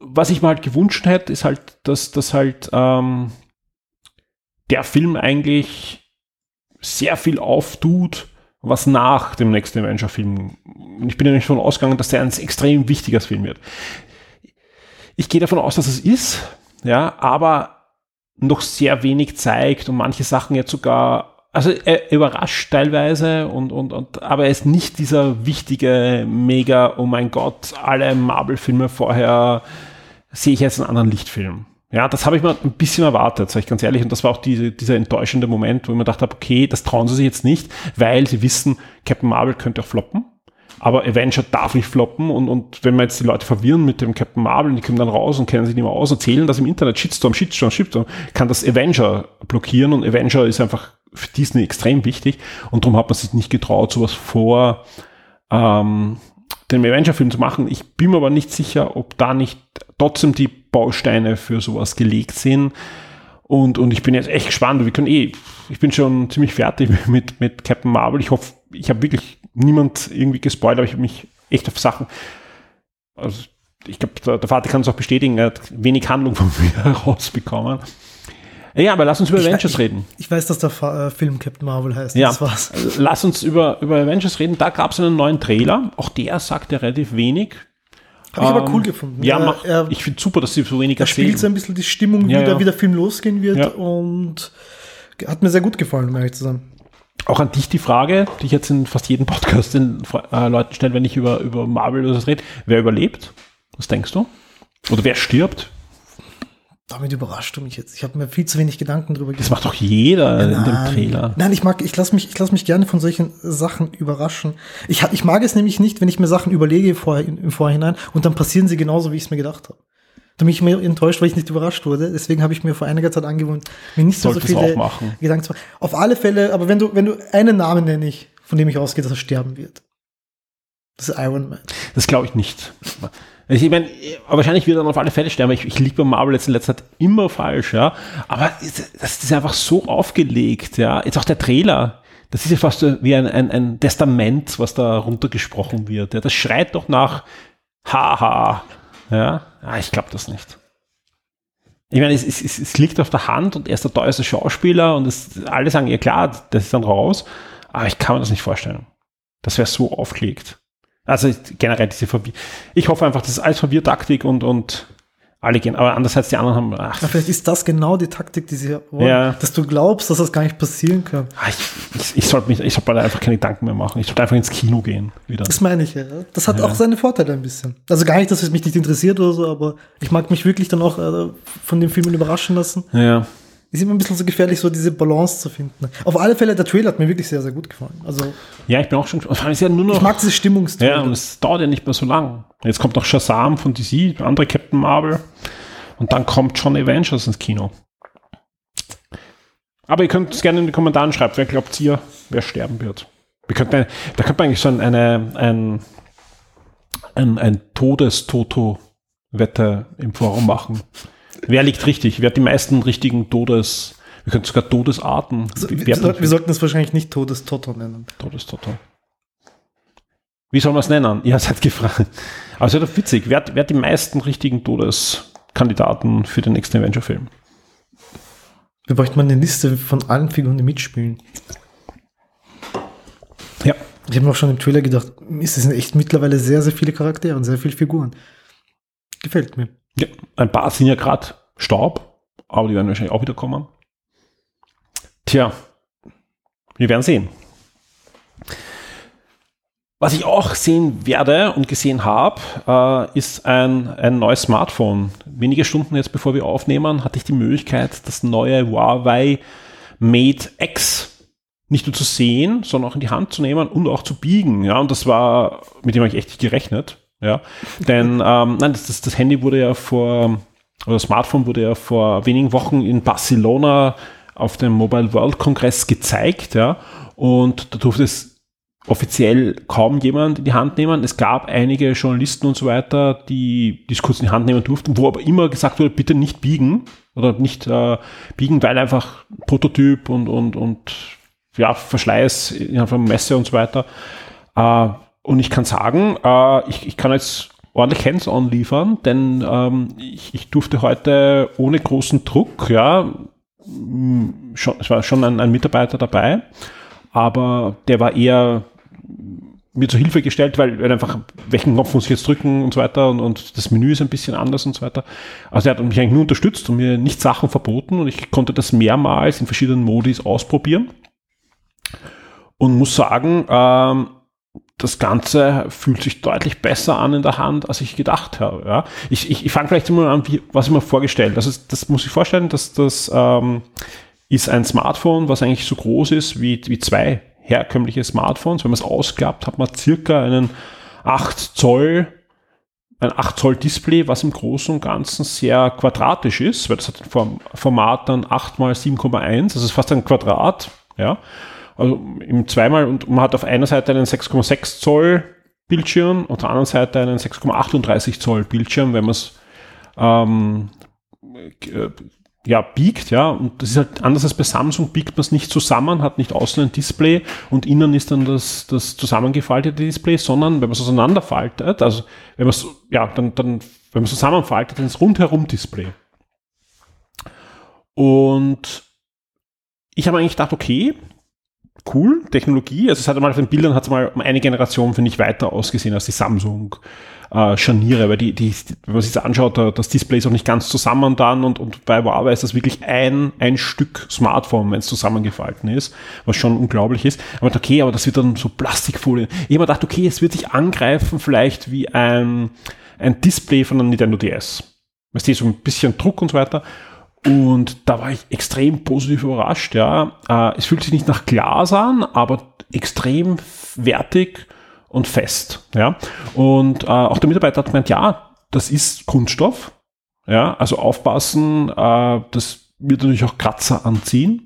was ich mir halt gewünscht hätte, ist halt, dass, dass halt ähm, der Film eigentlich sehr viel auftut, was nach dem nächsten Avenger-Film. Ich bin ja nicht davon ausgegangen, dass der ein extrem wichtiges Film wird. Ich gehe davon aus, dass es ist, ja, aber noch sehr wenig zeigt und manche Sachen jetzt sogar, also er überrascht teilweise und, und, und, aber er ist nicht dieser wichtige, mega, oh mein Gott, alle Marvel-Filme vorher sehe ich jetzt einen anderen Lichtfilm. Ja, das habe ich mir ein bisschen erwartet, sage ich ganz ehrlich. Und das war auch diese, dieser enttäuschende Moment, wo ich mir gedacht habe, okay, das trauen sie sich jetzt nicht, weil sie wissen, Captain Marvel könnte auch floppen. Aber Avenger darf nicht floppen und, und wenn wir jetzt die Leute verwirren mit dem Captain Marvel, die kommen dann raus und kennen sich nicht mehr aus und zählen das im Internet, Shitstorm, Shitstorm, Shitstorm, kann das Avenger blockieren und Avenger ist einfach für Disney extrem wichtig und darum hat man sich nicht getraut, sowas vor ähm, den Avenger-Film zu machen. Ich bin mir aber nicht sicher, ob da nicht trotzdem die Bausteine für sowas gelegt sind. Und, und ich bin jetzt echt gespannt. Wir können eh, ich bin schon ziemlich fertig mit, mit Captain Marvel. Ich hoffe, ich habe wirklich niemand irgendwie gespoilert, aber ich habe mich echt auf Sachen, also ich glaube, der, der, Vater kann es auch bestätigen, er hat wenig Handlung von mir herausbekommen. Ja, aber lass uns über ich, Avengers ich, reden. Ich weiß, dass der Fa äh, Film Captain Marvel heißt. Ja, das war's. Lass uns über, über Avengers reden. Da gab es einen neuen Trailer. Auch der sagt ja relativ wenig. Habe ich ähm, aber cool gefunden. Ja, mach, er, ich finde super, dass sie so wenig er erzählen. spielt so ein bisschen die Stimmung ja, wieder, ja. wie der Film losgehen wird ja. und hat mir sehr gut gefallen, um ehrlich zu sein. Auch an dich die Frage, die ich jetzt in fast jedem Podcast den äh, Leuten stelle, wenn ich über, über Marvel oder so rede. Wer überlebt? Was denkst du? Oder wer stirbt? Damit überrascht du mich jetzt. Ich habe mir viel zu wenig Gedanken drüber gemacht. Das macht doch jeder ja, in dem Trailer. Nein, ich mag, ich lasse mich, ich lasse mich gerne von solchen Sachen überraschen. Ich, ich mag es nämlich nicht, wenn ich mir Sachen überlege vor, im Vorhinein und dann passieren sie genauso, wie ich es mir gedacht habe. Da bin ich mir enttäuscht, weil ich nicht überrascht wurde. Deswegen habe ich mir vor einiger Zeit angewohnt, mir nicht so, so viele Gedanken zu machen. Auf alle Fälle, aber wenn du, wenn du einen Namen nenne ich, von dem ich ausgehe, dass er sterben wird. Das ist Iron Man. Das glaube ich nicht. Also ich meine, wahrscheinlich wird er dann auf alle Fälle sterben. Ich, ich liege bei Marvel jetzt in letzter Zeit immer falsch, ja. Aber das ist einfach so aufgelegt, ja. Jetzt auch der Trailer. Das ist ja fast wie ein, ein, ein Testament, was da runtergesprochen wird. Ja. Das schreit doch nach Haha. Ja. Ah, ich glaube das nicht. Ich meine, es, es, es, liegt auf der Hand und er ist der teuerste Schauspieler und es, alle sagen, ja klar, das ist dann raus. Aber ich kann mir das nicht vorstellen. Das wäre so aufgelegt. Also generell diese Verwirr. Ich hoffe einfach, das ist alles Verwirrtaktik und, und alle gehen. Aber andererseits die anderen haben. Ach. Ja, vielleicht ist das genau die Taktik, die sie wollen. Ja. Dass du glaubst, dass das gar nicht passieren kann. Ah, ich, ich, ich sollte mich, ich sollte einfach keine Gedanken mehr machen. Ich sollte einfach ins Kino gehen wieder. Das meine ich, ja. Das hat ja. auch seine Vorteile ein bisschen. Also gar nicht, dass es mich nicht interessiert oder so, aber ich mag mich wirklich dann auch äh, von den Filmen überraschen lassen. Ja ist immer ein bisschen so gefährlich, so diese Balance zu finden. Auf alle Fälle, der Trailer hat mir wirklich sehr, sehr gut gefallen. Also, ja, ich bin auch schon. Ist ja nur noch, ich mag diese Stimmungstrailer. Ja, und es dauert ja nicht mehr so lang. Jetzt kommt noch Shazam von DC, andere Captain Marvel. Und dann kommt schon Avengers ins Kino. Aber ihr könnt es gerne in die Kommentare schreiben, wer glaubt ihr, wer sterben wird. Wir könnten, da könnte man eigentlich so eine, ein, ein, ein Todestoto-Wette im Forum machen. Wer liegt richtig? Wer hat die meisten richtigen Todes... Wir können sogar Todesarten. Also, wir, wir, sollten es wahrscheinlich nicht Todestotter nennen. Todestotter. Wie soll man es nennen? Ihr seid gefragt. Also das ist witzig. Wer, wer hat die meisten richtigen Todeskandidaten für den nächsten Adventure-Film? Wir bräuchten mal eine Liste von allen Figuren, die mitspielen. Ja. Ich habe mir auch schon im Trailer gedacht, es sind echt mittlerweile sehr, sehr viele Charaktere und sehr viele Figuren. Gefällt mir. Ja, ein paar sind ja gerade Staub, aber die werden wahrscheinlich auch wieder kommen. Tja, wir werden sehen. Was ich auch sehen werde und gesehen habe, äh, ist ein, ein neues Smartphone. Wenige Stunden jetzt bevor wir aufnehmen, hatte ich die Möglichkeit, das neue Huawei Mate X nicht nur zu sehen, sondern auch in die Hand zu nehmen und auch zu biegen. Ja, und das war, mit dem habe ich echt gerechnet. Ja, denn ähm, nein, das, das, Handy wurde ja vor, oder das Smartphone wurde ja vor wenigen Wochen in Barcelona auf dem Mobile World Kongress gezeigt, ja, und da durfte es offiziell kaum jemand in die Hand nehmen. Es gab einige Journalisten und so weiter, die es kurz in die Hand nehmen durften, wo aber immer gesagt wurde, bitte nicht biegen oder nicht äh, biegen, weil einfach Prototyp und, und, und ja, Verschleiß in einer Messe und so weiter. Äh, und ich kann sagen, äh, ich, ich kann jetzt ordentlich Hands-on liefern, denn ähm, ich, ich durfte heute ohne großen Druck, ja, schon, es war schon ein, ein Mitarbeiter dabei, aber der war eher mir zur Hilfe gestellt, weil, einfach, welchen Knopf muss ich jetzt drücken und so weiter und, und das Menü ist ein bisschen anders und so weiter. Also er hat mich eigentlich nur unterstützt und mir nicht Sachen verboten und ich konnte das mehrmals in verschiedenen Modis ausprobieren und muss sagen, ähm, das Ganze fühlt sich deutlich besser an in der Hand, als ich gedacht habe. Ja. Ich, ich, ich fange vielleicht mal an, wie, was ich mir vorgestellt habe. Das, das muss ich vorstellen, dass das ähm, ist ein Smartphone, was eigentlich so groß ist wie, wie zwei herkömmliche Smartphones. Wenn man es ausklappt, hat man circa einen 8 Zoll, ein 8 Zoll Display, was im Großen und Ganzen sehr quadratisch ist, weil das hat ein Format dann 8 mal 7,1, das ist fast ein Quadrat, ja. Also im zweimal und man hat auf einer Seite einen 6,6 Zoll Bildschirm und auf der anderen Seite einen 6,38 Zoll Bildschirm, wenn man es ähm, ja, biegt, ja, und das ist halt anders als bei Samsung, biegt man es nicht zusammen, hat nicht außen ein Display und innen ist dann das, das zusammengefaltete Display, sondern wenn man es auseinanderfaltet, also wenn man es, ja, dann, dann, wenn man es zusammenfaltet, dann ist rundherum Display. Und ich habe eigentlich gedacht, okay, cool, Technologie. Also es hat einmal auf den Bildern hat es mal um eine Generation, finde ich, weiter ausgesehen als die Samsung äh, Scharniere, weil die, die, wenn man sich das anschaut, das Display ist auch nicht ganz zusammen dann und, und bei Huawei ist das wirklich ein, ein Stück Smartphone, wenn es zusammengefalten ist, was schon unglaublich ist. Aber okay, aber das wird dann so Plastikfolie. Ich habe mir gedacht, okay, es wird sich angreifen vielleicht wie ein, ein Display von einem Nintendo DS. Weißt du, so ein bisschen Druck und so weiter. Und da war ich extrem positiv überrascht, ja. Äh, es fühlt sich nicht nach Glas an, aber extrem wertig und fest, ja. Und äh, auch der Mitarbeiter hat gemeint, ja, das ist Kunststoff, ja, also aufpassen, äh, das wird natürlich auch Kratzer anziehen,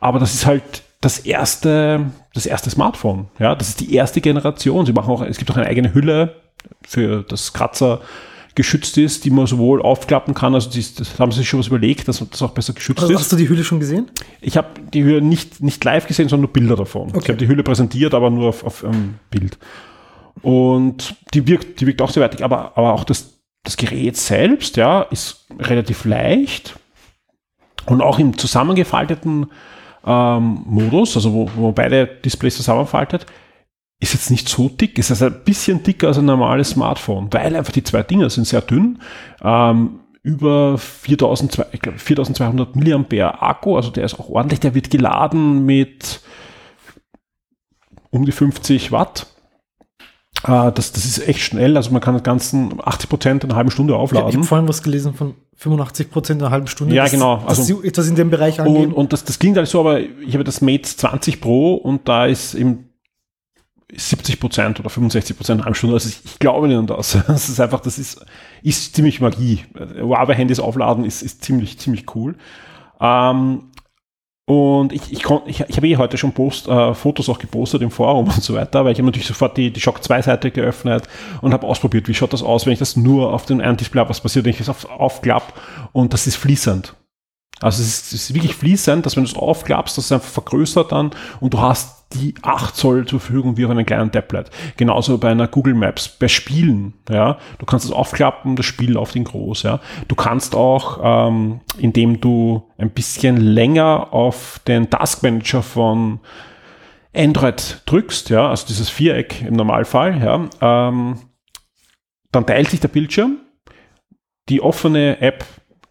aber das ist halt das erste, das erste Smartphone, ja, das ist die erste Generation. Sie machen auch, es gibt auch eine eigene Hülle für das Kratzer geschützt ist, die man sowohl aufklappen kann, also das, das haben sie sich schon was überlegt, dass das auch besser geschützt also, ist. Hast du die Hülle schon gesehen? Ich habe die Hülle nicht, nicht live gesehen, sondern nur Bilder davon. Okay. Ich habe die Hülle präsentiert, aber nur auf, auf um, Bild. Und die wirkt, die wirkt auch sehr wertig, aber, aber auch das, das Gerät selbst, ja, ist relativ leicht und auch im zusammengefalteten ähm, Modus, also wo, wo beide Displays zusammenfaltet, ist jetzt nicht so dick, ist also ein bisschen dicker als ein normales Smartphone, weil einfach die zwei Dinger sind sehr dünn. Ähm, über 4200, 4200 Milliampere Akku, also der ist auch ordentlich, der wird geladen mit um die 50 Watt. Äh, das, das ist echt schnell, also man kann das Ganzen 80 Prozent in einer halben Stunde aufladen. Ich habe vorhin was gelesen von 85 Prozent in einer halben Stunde. Ja, das, genau. Also, etwas in dem Bereich angeht. Und, und das, das klingt halt so, aber ich habe das Mate 20 Pro und da ist im 70 Prozent oder 65 Prozent am Stunde. Also ich, ich, glaube nicht an das. Das ist einfach, das ist, ist ziemlich Magie. Huawei-Handys aufladen ist, ist ziemlich, ziemlich cool. Ähm, und ich, ich, ich, ich habe eh heute schon Post, äh, Fotos auch gepostet im Forum und so weiter, weil ich habe natürlich sofort die, die Shock 2 Seite geöffnet und habe ausprobiert, wie schaut das aus, wenn ich das nur auf dem einen Display habe, was passiert, wenn ich das auf, aufklappe und das ist fließend. Also es ist, es ist wirklich fließend, dass wenn du es aufklappst, das ist einfach vergrößert dann und du hast die 8 Zoll zur Verfügung wie auf einem kleinen Tablet. Genauso bei einer Google Maps, bei Spielen, ja. Du kannst es aufklappen, das Spiel läuft in groß, ja. Du kannst auch, ähm, indem du ein bisschen länger auf den Task Manager von Android drückst, ja, also dieses Viereck im Normalfall, ja, ähm, dann teilt sich der Bildschirm. Die offene App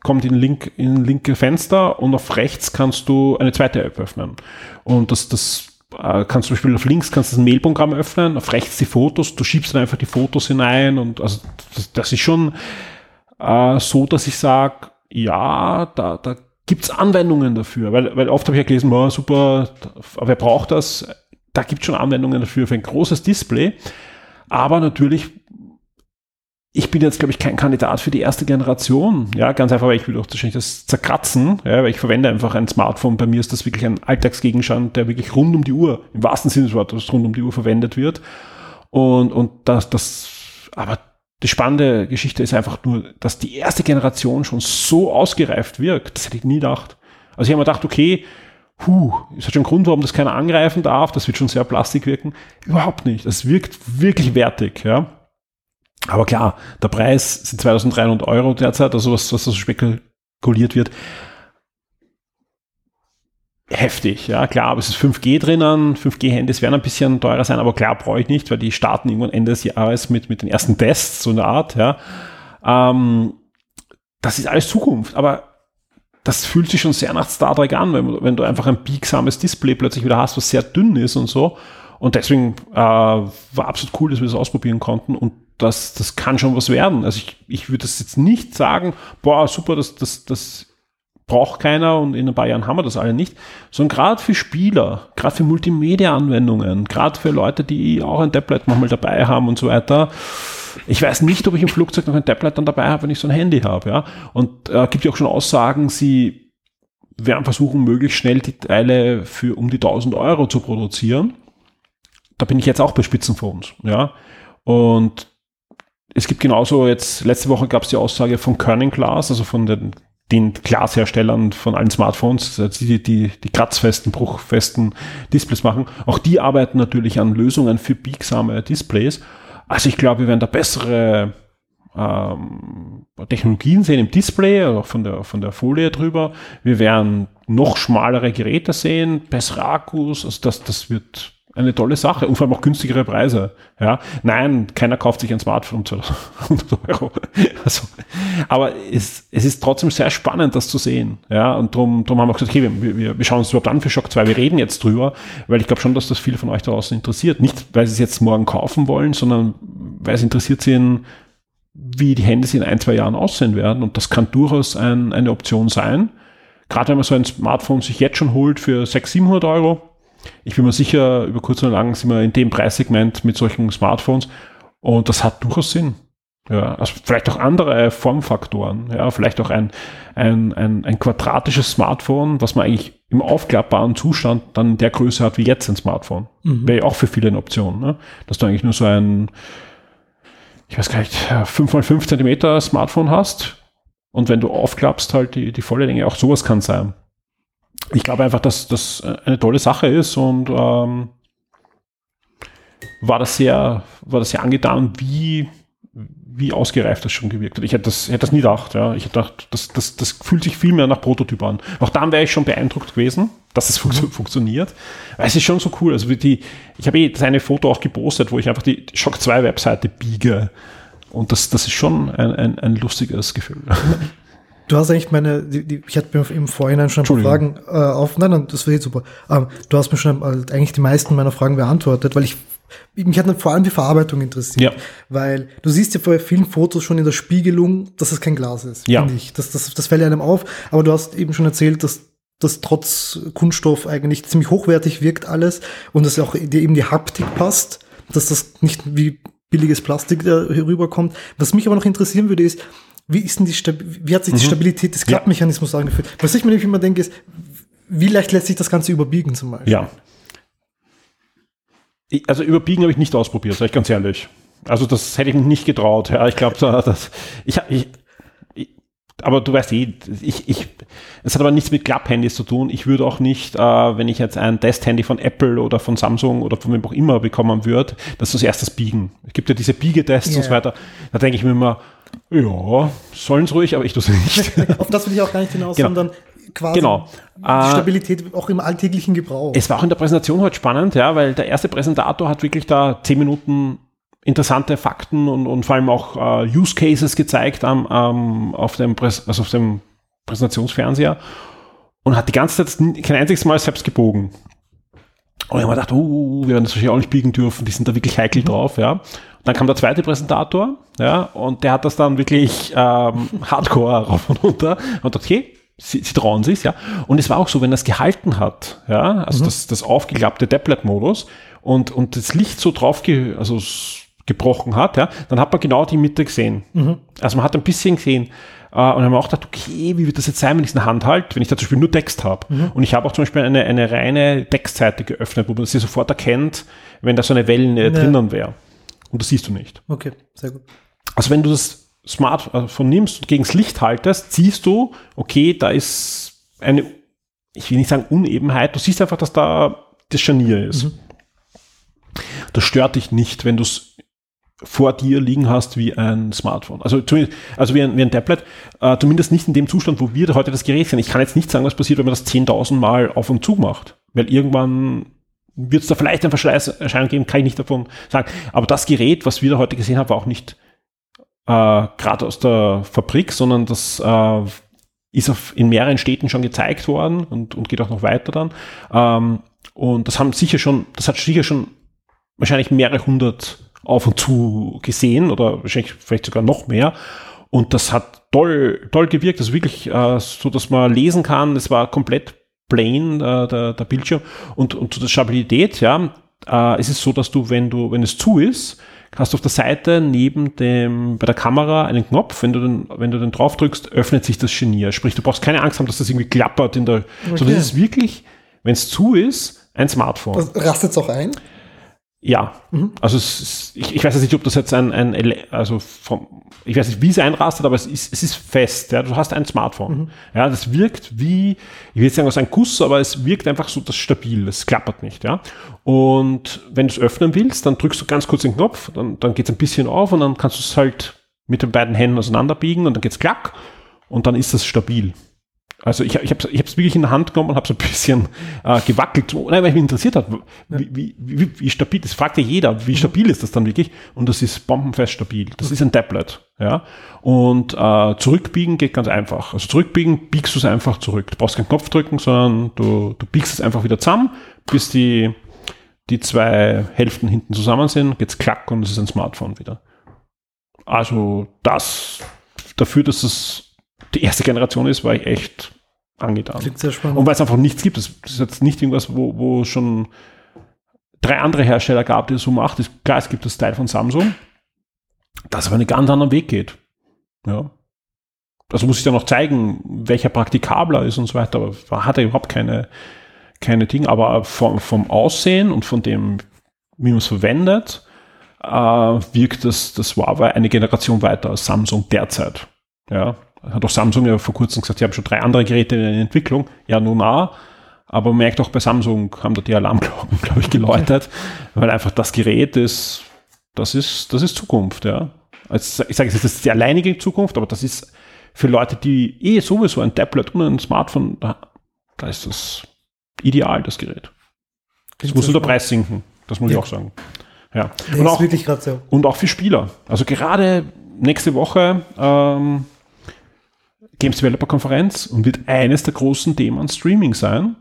kommt in, link, in linke Fenster und auf rechts kannst du eine zweite App öffnen. Und das, das äh, kannst du zum Beispiel auf links kannst du das Mailprogramm öffnen, auf rechts die Fotos, du schiebst dann einfach die Fotos hinein und also das, das ist schon äh, so, dass ich sage, ja, da, da gibt es Anwendungen dafür, weil, weil oft habe ich ja gelesen, oh, super, wer braucht das? Da gibt es schon Anwendungen dafür für ein großes Display, aber natürlich ich bin jetzt, glaube ich, kein Kandidat für die erste Generation. Ja, ganz einfach, weil ich will auch wahrscheinlich das zerkratzen, ja, weil ich verwende einfach ein Smartphone. Bei mir ist das wirklich ein Alltagsgegenstand, der wirklich rund um die Uhr, im wahrsten Sinne des Wortes, rund um die Uhr verwendet wird. Und, und das, das, aber die spannende Geschichte ist einfach nur, dass die erste Generation schon so ausgereift wirkt. Das hätte ich nie gedacht. Also ich habe mir gedacht, okay, Puh, ist das schon ein Grund, warum das keiner angreifen darf? Das wird schon sehr plastik wirken. Überhaupt nicht. Das wirkt wirklich wertig, ja. Aber klar, der Preis sind 2300 Euro derzeit, also was, was so spekuliert wird. Heftig, ja, klar, aber es ist 5G drinnen, 5G-Handys werden ein bisschen teurer sein, aber klar, brauche ich nicht, weil die starten irgendwann Ende des Jahres mit, mit den ersten Tests, so eine Art, ja. Ähm, das ist alles Zukunft, aber das fühlt sich schon sehr nach Star Trek an, wenn, wenn du einfach ein biegsames Display plötzlich wieder hast, was sehr dünn ist und so. Und deswegen äh, war absolut cool, dass wir das ausprobieren konnten und das, das kann schon was werden. Also ich, ich würde das jetzt nicht sagen, boah, super, das, das, das braucht keiner und in ein paar Jahren haben wir das alle nicht, sondern gerade für Spieler, gerade für Multimedia-Anwendungen, gerade für Leute, die auch ein Tablet manchmal dabei haben und so weiter. Ich weiß nicht, ob ich im Flugzeug noch ein Tablet dann dabei habe, wenn ich so ein Handy habe, ja. Und äh, gibt ja auch schon Aussagen, sie werden versuchen, möglichst schnell die Teile für um die 1000 Euro zu produzieren. Da bin ich jetzt auch bei Spitzenphones, ja. Und es gibt genauso jetzt, letzte Woche gab es die Aussage von Kerning Glass, also von den den Glasherstellern von allen Smartphones, also die, die, die kratzfesten, bruchfesten Displays machen. Auch die arbeiten natürlich an Lösungen für biegsame Displays. Also ich glaube, wir werden da bessere ähm, Technologien sehen im Display, also von der, von der Folie drüber. Wir werden noch schmalere Geräte sehen, bessere Akkus. Also das, das wird eine tolle Sache und vor allem auch günstigere Preise. Ja, nein, keiner kauft sich ein Smartphone zu 100 Euro. Also, aber es, es ist trotzdem sehr spannend, das zu sehen. Ja, und darum drum haben wir gesagt, okay, wir, wir, wir schauen uns überhaupt an für Shock 2. Wir reden jetzt drüber, weil ich glaube schon, dass das viele von euch da draußen interessiert. Nicht, weil sie es jetzt morgen kaufen wollen, sondern weil es interessiert sind, wie die Handys in ein, zwei Jahren aussehen werden. Und das kann durchaus ein, eine Option sein. Gerade wenn man so ein Smartphone sich jetzt schon holt für 600, 700 Euro. Ich bin mir sicher, über kurz oder lang sind wir in dem Preissegment mit solchen Smartphones. Und das hat durchaus Sinn. Ja, also vielleicht auch andere Formfaktoren. Ja, vielleicht auch ein, ein, ein, ein quadratisches Smartphone, was man eigentlich im aufklappbaren Zustand dann der Größe hat wie jetzt ein Smartphone. Mhm. Wäre ja auch für viele eine Option. Ne? Dass du eigentlich nur so ein ich weiß gar nicht, 5 mal 5 Zentimeter Smartphone hast und wenn du aufklappst, halt die, die volle Länge, auch sowas kann sein. Ich glaube einfach, dass das eine tolle Sache ist und ähm, war das sehr, war das sehr angetan, wie, wie ausgereift das schon gewirkt hat. Ich hätte das, hätte das nie gedacht. Ja. Ich hätte gedacht, das, das, das fühlt sich viel mehr nach Prototyp an. Auch dann wäre ich schon beeindruckt gewesen dass es fun mhm. funktioniert. es ist schon so cool. Also die, ich habe eh das eine Foto auch gepostet, wo ich einfach die Shock 2 Webseite biege. Und das, das ist schon ein, ein, ein lustiges Gefühl. Du hast eigentlich meine, die, die, ich hatte mir im Vorhinein schon ein paar Fragen äh, auf, nein, nein, das wäre super. Ähm, du hast mir schon äh, eigentlich die meisten meiner Fragen beantwortet, weil ich, mich hat vor allem die Verarbeitung interessiert. Ja. Weil du siehst ja bei vielen Fotos schon in der Spiegelung, dass es kein Glas ist, ja. ich. Das, das, das fällt einem auf, aber du hast eben schon erzählt, dass das trotz Kunststoff eigentlich ziemlich hochwertig wirkt alles und dass auch die, eben die Haptik passt, dass das nicht wie billiges Plastik da rüberkommt. Was mich aber noch interessieren würde, ist, wie ist denn die wie hat sich die mhm. Stabilität des Klappmechanismus ja. angefühlt? Was ich mir nämlich immer denke, ist, wie leicht lässt sich das Ganze überbiegen zum Beispiel? Ja. Also überbiegen habe ich nicht ausprobiert, sage ich ganz ehrlich. Also das hätte ich mich nicht getraut. Ja, ich glaube, das, ich, ich, aber du weißt eh, ich, ich, es hat aber nichts mit Klapphandys zu tun. Ich würde auch nicht, äh, wenn ich jetzt ein Testhandy von Apple oder von Samsung oder von wem auch immer bekommen würde, das als erstes biegen. Es gibt ja diese Biegetests yeah. und so weiter. Da denke ich mir immer, ja, sollen es ruhig, aber ich tue es nicht. Auf das will ich auch gar nicht hinaus, genau. sondern quasi genau. die äh, Stabilität auch im alltäglichen Gebrauch. Es war auch in der Präsentation heute spannend, ja, weil der erste Präsentator hat wirklich da zehn Minuten interessante Fakten und, und vor allem auch äh, Use Cases gezeigt am, ähm, auf, dem Präs also auf dem Präsentationsfernseher und hat die ganze Zeit kein einziges Mal selbst gebogen. Und ich habe mir gedacht, oh, wir werden das wahrscheinlich auch nicht biegen dürfen, die sind da wirklich heikel mhm. drauf, ja. Und dann kam der zweite Präsentator, ja, und der hat das dann wirklich ähm, hardcore rauf und runter und dachte, okay, sie, sie trauen sich, ja. Und es war auch so, wenn das gehalten hat, ja, also mhm. das, das aufgeklappte Tablet-Modus und, und das Licht so drauf, ge also gebrochen hat, ja, dann hat man genau die Mitte gesehen. Mhm. Also man hat ein bisschen gesehen. Äh, und dann haben wir auch gedacht, okay, wie wird das jetzt sein, wenn ich es in der Hand halte, wenn ich da zum Beispiel nur Text habe. Mhm. Und ich habe auch zum Beispiel eine, eine reine Textseite geöffnet, wo man sie sofort erkennt, wenn da so eine Wellen ja. drinnen wäre. Und das siehst du nicht. Okay, sehr gut. Also wenn du das Smartphone nimmst und gegen das Licht haltest, siehst du, okay, da ist eine, ich will nicht sagen Unebenheit, du siehst einfach, dass da das Scharnier ist. Mhm. Das stört dich nicht, wenn du es vor dir liegen hast wie ein Smartphone. Also, also wie, ein, wie ein Tablet, äh, zumindest nicht in dem Zustand, wo wir heute das Gerät sind. Ich kann jetzt nicht sagen, was passiert, wenn man das 10.000 Mal auf und zu macht. Weil irgendwann wird es da vielleicht ein Verschleißerscheinung geben, kann ich nicht davon sagen. Aber das Gerät, was wir da heute gesehen haben, war auch nicht äh, gerade aus der Fabrik, sondern das äh, ist auf, in mehreren Städten schon gezeigt worden und, und geht auch noch weiter dann. Ähm, und das haben sicher schon, das hat sicher schon wahrscheinlich mehrere hundert auf und zu gesehen oder wahrscheinlich vielleicht sogar noch mehr. Und das hat toll, toll gewirkt. Also wirklich äh, so, dass man lesen kann. Es war komplett plain, äh, der, der Bildschirm. Und, und zu der Stabilität, ja, äh, es ist so, dass du, wenn du, wenn es zu ist, hast du auf der Seite neben dem, bei der Kamera einen Knopf. Wenn du den, wenn du den drauf drückst, öffnet sich das Genier. Sprich, du brauchst keine Angst haben, dass das irgendwie klappert in der, okay. sondern es ist wirklich, wenn es zu ist, ein Smartphone. Rastet es auch ein? Ja, mhm. also ist, ich, ich, weiß jetzt nicht, ob das jetzt ein, ein also vom, ich weiß nicht, wie es einrastet, aber es ist, es ist fest. Ja, du hast ein Smartphone. Mhm. Ja, das wirkt wie, ich will jetzt sagen, was ein Kuss, aber es wirkt einfach so, das stabil, es klappert nicht. Ja, und wenn du es öffnen willst, dann drückst du ganz kurz den Knopf, dann, dann geht es ein bisschen auf und dann kannst du es halt mit den beiden Händen auseinanderbiegen und dann geht's klack und dann ist das stabil. Also ich, ich habe es wirklich in der Hand genommen und habe so ein bisschen äh, gewackelt, nein, weil mich interessiert hat, wie, wie, wie, wie stabil, das fragt ja jeder, wie mhm. stabil ist das dann wirklich? Und das ist bombenfest stabil. Das ist ein Tablet. Ja? Und äh, zurückbiegen geht ganz einfach. Also zurückbiegen, biegst du es einfach zurück. Du brauchst keinen Knopf drücken, sondern du, du biegst es einfach wieder zusammen, bis die, die zwei Hälften hinten zusammen sind, geht's klack und es ist ein Smartphone wieder. Also das dafür, dass es die erste Generation ist, war ich echt angetan. Klingt sehr spannend. Und weil es einfach nichts gibt. Das ist jetzt nicht irgendwas, wo, wo schon drei andere Hersteller gab, die es so macht. Ist, klar, es gibt das Teil von Samsung, das aber einen ganz anderen Weg geht. Ja. Also muss ich dann noch zeigen, welcher praktikabler ist und so weiter, aber hat er überhaupt keine, keine Dinge. Aber vom, vom Aussehen und von dem, wie man es verwendet, äh, wirkt das, das Huawei eine Generation weiter als Samsung derzeit. Ja, hat auch Samsung ja vor kurzem gesagt, sie haben schon drei andere Geräte in Entwicklung. Ja, nun auch. Aber man merkt auch bei Samsung haben da die Alarmglocken, glaube ich, geläutet, weil einfach das Gerät ist, das ist, das ist Zukunft, ja. Also ich sage, es ist die alleinige Zukunft, aber das ist für Leute, die eh sowieso ein Tablet und ein Smartphone, da, da ist das ideal, das Gerät. Es muss nur der Preis sinken, das muss ja. ich auch sagen. Ja. Und auch, so. und auch für Spieler. Also gerade nächste Woche ähm, Games Developer Konferenz und wird eines der großen Themen Streaming sein.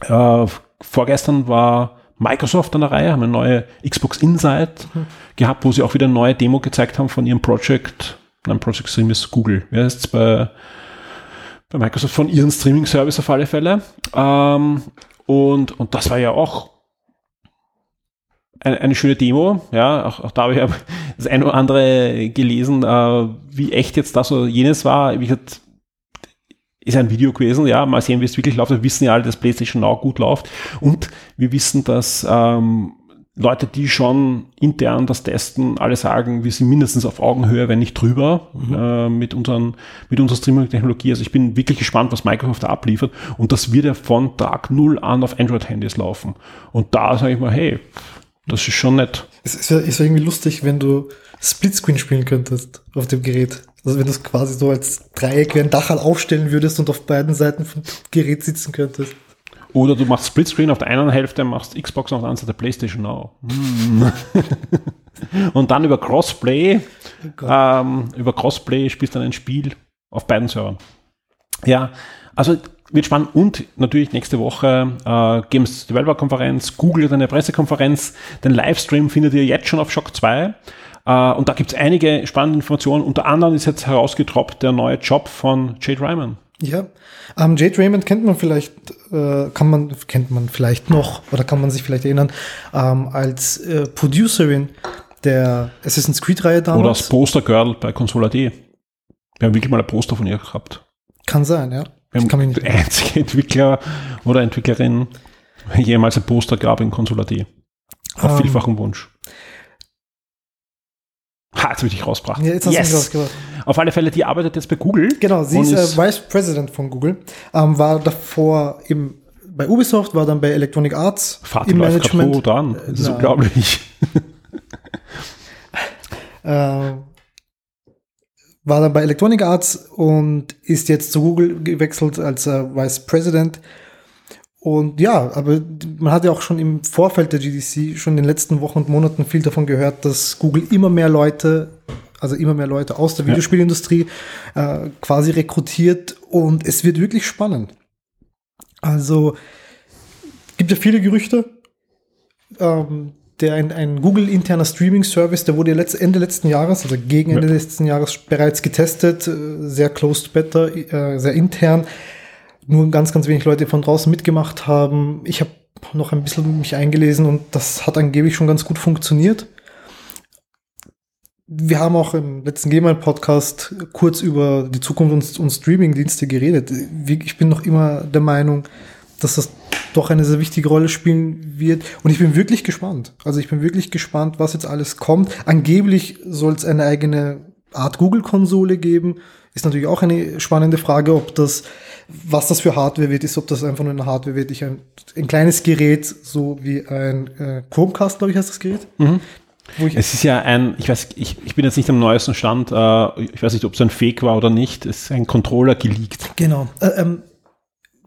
Äh, vorgestern war Microsoft an der Reihe, haben eine neue Xbox Insight mhm. gehabt, wo sie auch wieder eine neue Demo gezeigt haben von ihrem Project, nein, Project Stream ist Google. Wer ist es bei, bei Microsoft von ihren Streaming-Service auf alle Fälle. Ähm, und, und das war ja auch eine, schöne Demo, ja, auch, auch da habe ich das eine oder andere gelesen, äh, wie echt jetzt das oder jenes war. Wie gesagt, ist ein Video gewesen, ja, mal sehen, wie es wirklich läuft. Wir wissen ja alle, dass PlayStation Now gut läuft und wir wissen, dass ähm, Leute, die schon intern das testen, alle sagen, wir sind mindestens auf Augenhöhe, wenn nicht drüber, mhm. äh, mit, unseren, mit unserer Streaming-Technologie. Also ich bin wirklich gespannt, was Microsoft da abliefert. Und das wird ja von Tag null an auf Android-Handys laufen. Und da sage ich mal, hey, das ist schon nett. Es ist ja, ist ja irgendwie lustig, wenn du Splitscreen spielen könntest auf dem Gerät. Also wenn du es quasi so als Dreieck wie ein Dachal aufstellen würdest und auf beiden Seiten vom Gerät sitzen könntest. Oder du machst Splitscreen auf der einen Hälfte, machst Xbox auf der anderen Seite Playstation Now. Hm. und dann über Crossplay, oh ähm, über Crossplay spielst du dann ein Spiel auf beiden Servern. Ja, also wird spannend und natürlich nächste Woche äh, Games Developer Konferenz, Google hat eine Pressekonferenz, den Livestream findet ihr jetzt schon auf Shock 2 äh, und da gibt es einige spannende Informationen. Unter anderem ist jetzt herausgetroppt der neue Job von Jade Ryman. Ja, ähm, Jade Raymond kennt man vielleicht, äh, kann man, kennt man vielleicht noch oder kann man sich vielleicht erinnern, ähm, als äh, Producerin der Assassin's Creed-Reihe damals. Oder als Poster-Girl bei Console.de. Wir haben wirklich mal ein Poster von ihr gehabt. Kann sein, ja. Wir haben der einzige Entwickler oder Entwicklerin jemals ein Poster gab in Console.at. Auf um, ähm. vielfachen Wunsch. Ha, jetzt will ich rausgebracht. Ja, jetzt hast yes. du mich rausgebracht. Auf alle Fälle, die arbeitet jetzt bei Google. Genau, sie ist, ist äh, Vice President von Google. Ähm, war davor im, bei Ubisoft, war dann bei Electronic Arts Vater im Management. An. Das ist unglaublich. äh, war dann bei Electronic Arts und ist jetzt zu Google gewechselt als äh, Vice President. Und ja, aber man hat ja auch schon im Vorfeld der GDC, schon in den letzten Wochen und Monaten viel davon gehört, dass Google immer mehr Leute, also immer mehr Leute aus der Videospielindustrie äh, quasi rekrutiert und es wird wirklich spannend. Also gibt ja viele Gerüchte. Ähm, der ein, ein Google-interner Streaming-Service, der wurde letzt, Ende letzten Jahres, also gegen Ende ja. letzten Jahres bereits getestet, äh, sehr closed beta, äh, sehr intern. Nur ganz, ganz wenig Leute von draußen mitgemacht haben. Ich habe noch ein bisschen mich eingelesen und das hat angeblich schon ganz gut funktioniert. Wir haben auch im letzten Gmail-Podcast kurz über die Zukunft und, und Streaming-Dienste geredet. Ich bin noch immer der Meinung, dass das doch eine sehr wichtige Rolle spielen wird. Und ich bin wirklich gespannt. Also ich bin wirklich gespannt, was jetzt alles kommt. Angeblich soll es eine eigene Art Google-Konsole geben. Ist natürlich auch eine spannende Frage, ob das, was das für Hardware wird, ist, ob das einfach nur eine Hardware wird. Ich ein, ein kleines Gerät, so wie ein äh, Chromecast, glaube ich, heißt das Gerät. Mhm. es ist ja ein, ich weiß, ich, ich bin jetzt nicht am neuesten Stand, äh, ich weiß nicht, ob es ein Fake war oder nicht, es ist ein Controller geleakt. Genau. Äh, ähm,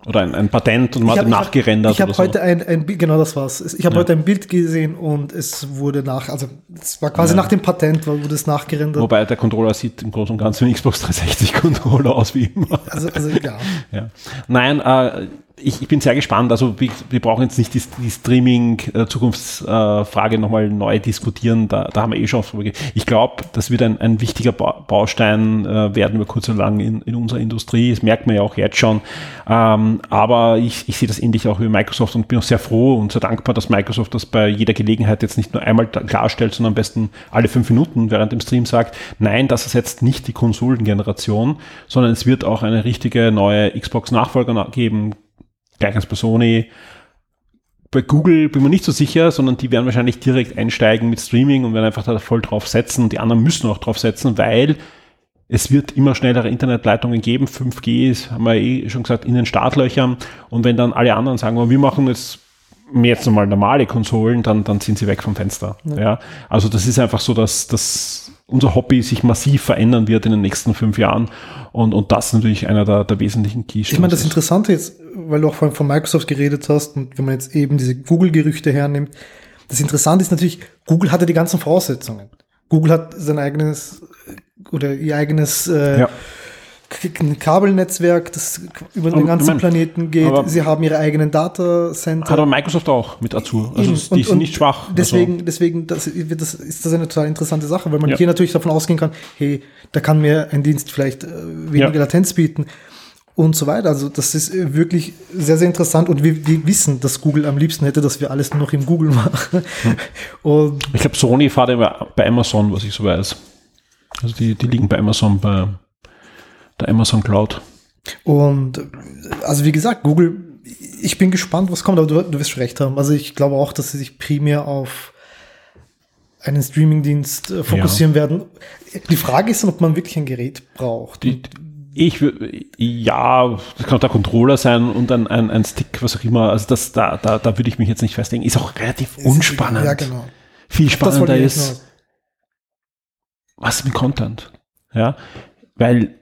oder ein, ein Patent und man hat nachgerendert. Ich habe hab heute so. ein, ein genau das war's. Ich habe ja. heute ein Bild gesehen und es wurde nach, also es war quasi ja. nach dem Patent, wurde es nachgerendert. Wobei der Controller sieht im Großen und Ganzen wie ein Xbox 360 Controller aus wie immer. Also, also ja. ja. Nein, äh, ich, ich bin sehr gespannt. Also wir, wir brauchen jetzt nicht die, die Streaming-Zukunftsfrage nochmal neu diskutieren. Da, da haben wir eh schon drüber Ich glaube, das wird ein, ein wichtiger Baustein äh, werden über kurz oder lang in, in unserer Industrie. Das merkt man ja auch jetzt schon. Ähm, aber ich, ich sehe das ähnlich auch wie Microsoft und bin auch sehr froh und sehr dankbar, dass Microsoft das bei jeder Gelegenheit jetzt nicht nur einmal klarstellt, sondern am besten alle fünf Minuten während dem Stream sagt, nein, das ersetzt nicht die Konsolengeneration, sondern es wird auch eine richtige neue Xbox-Nachfolger geben, gleich als bei Sony. Bei Google bin mir nicht so sicher, sondern die werden wahrscheinlich direkt einsteigen mit Streaming und werden einfach da voll drauf setzen. Die anderen müssen auch drauf setzen, weil es wird immer schnellere Internetleitungen geben. 5G ist, haben wir eh schon gesagt, in den Startlöchern. Und wenn dann alle anderen sagen, wir machen jetzt jetzt nochmal normale Konsolen, dann, dann sind sie weg vom Fenster. Ja. ja. Also das ist einfach so, dass, dass unser Hobby sich massiv verändern wird in den nächsten fünf Jahren. Und, und das ist natürlich einer der, der wesentlichen Keystones. Ich meine, das Interessante jetzt, weil du auch vorhin von Microsoft geredet hast und wenn man jetzt eben diese Google-Gerüchte hernimmt, das Interessante ist natürlich, Google hatte die ganzen Voraussetzungen. Google hat sein eigenes oder ihr eigenes äh, ja ein Kabelnetzwerk, das über den ganzen Planeten geht. Sie haben ihre eigenen Datacenter. Hat aber Microsoft auch mit Azure. Also und, die sind nicht schwach. Deswegen, also. deswegen das, das ist das eine total interessante Sache, weil man ja. hier natürlich davon ausgehen kann, hey, da kann mir ein Dienst vielleicht äh, weniger ja. Latenz bieten und so weiter. Also das ist äh, wirklich sehr, sehr interessant und wir, wir, wissen, dass Google am liebsten hätte, dass wir alles nur noch im Google machen. Hm. ich glaube, Sony fährt immer bei Amazon, was ich so weiß. Also die, die liegen bei Amazon bei der Amazon Cloud. Und also wie gesagt, Google, ich bin gespannt, was kommt, aber du, du wirst recht haben. Also ich glaube auch, dass sie sich primär auf einen Streamingdienst äh, fokussieren ja. werden. Die Frage ist dann, ob man wirklich ein Gerät braucht. Die, ich würde, ja, das kann auch der Controller sein und ein, ein, ein Stick, was auch immer. Also das, da, da, da würde ich mich jetzt nicht festlegen. Ist auch relativ unspannend. Ja, genau. Viel spannender ist, was mit Content. Ja, weil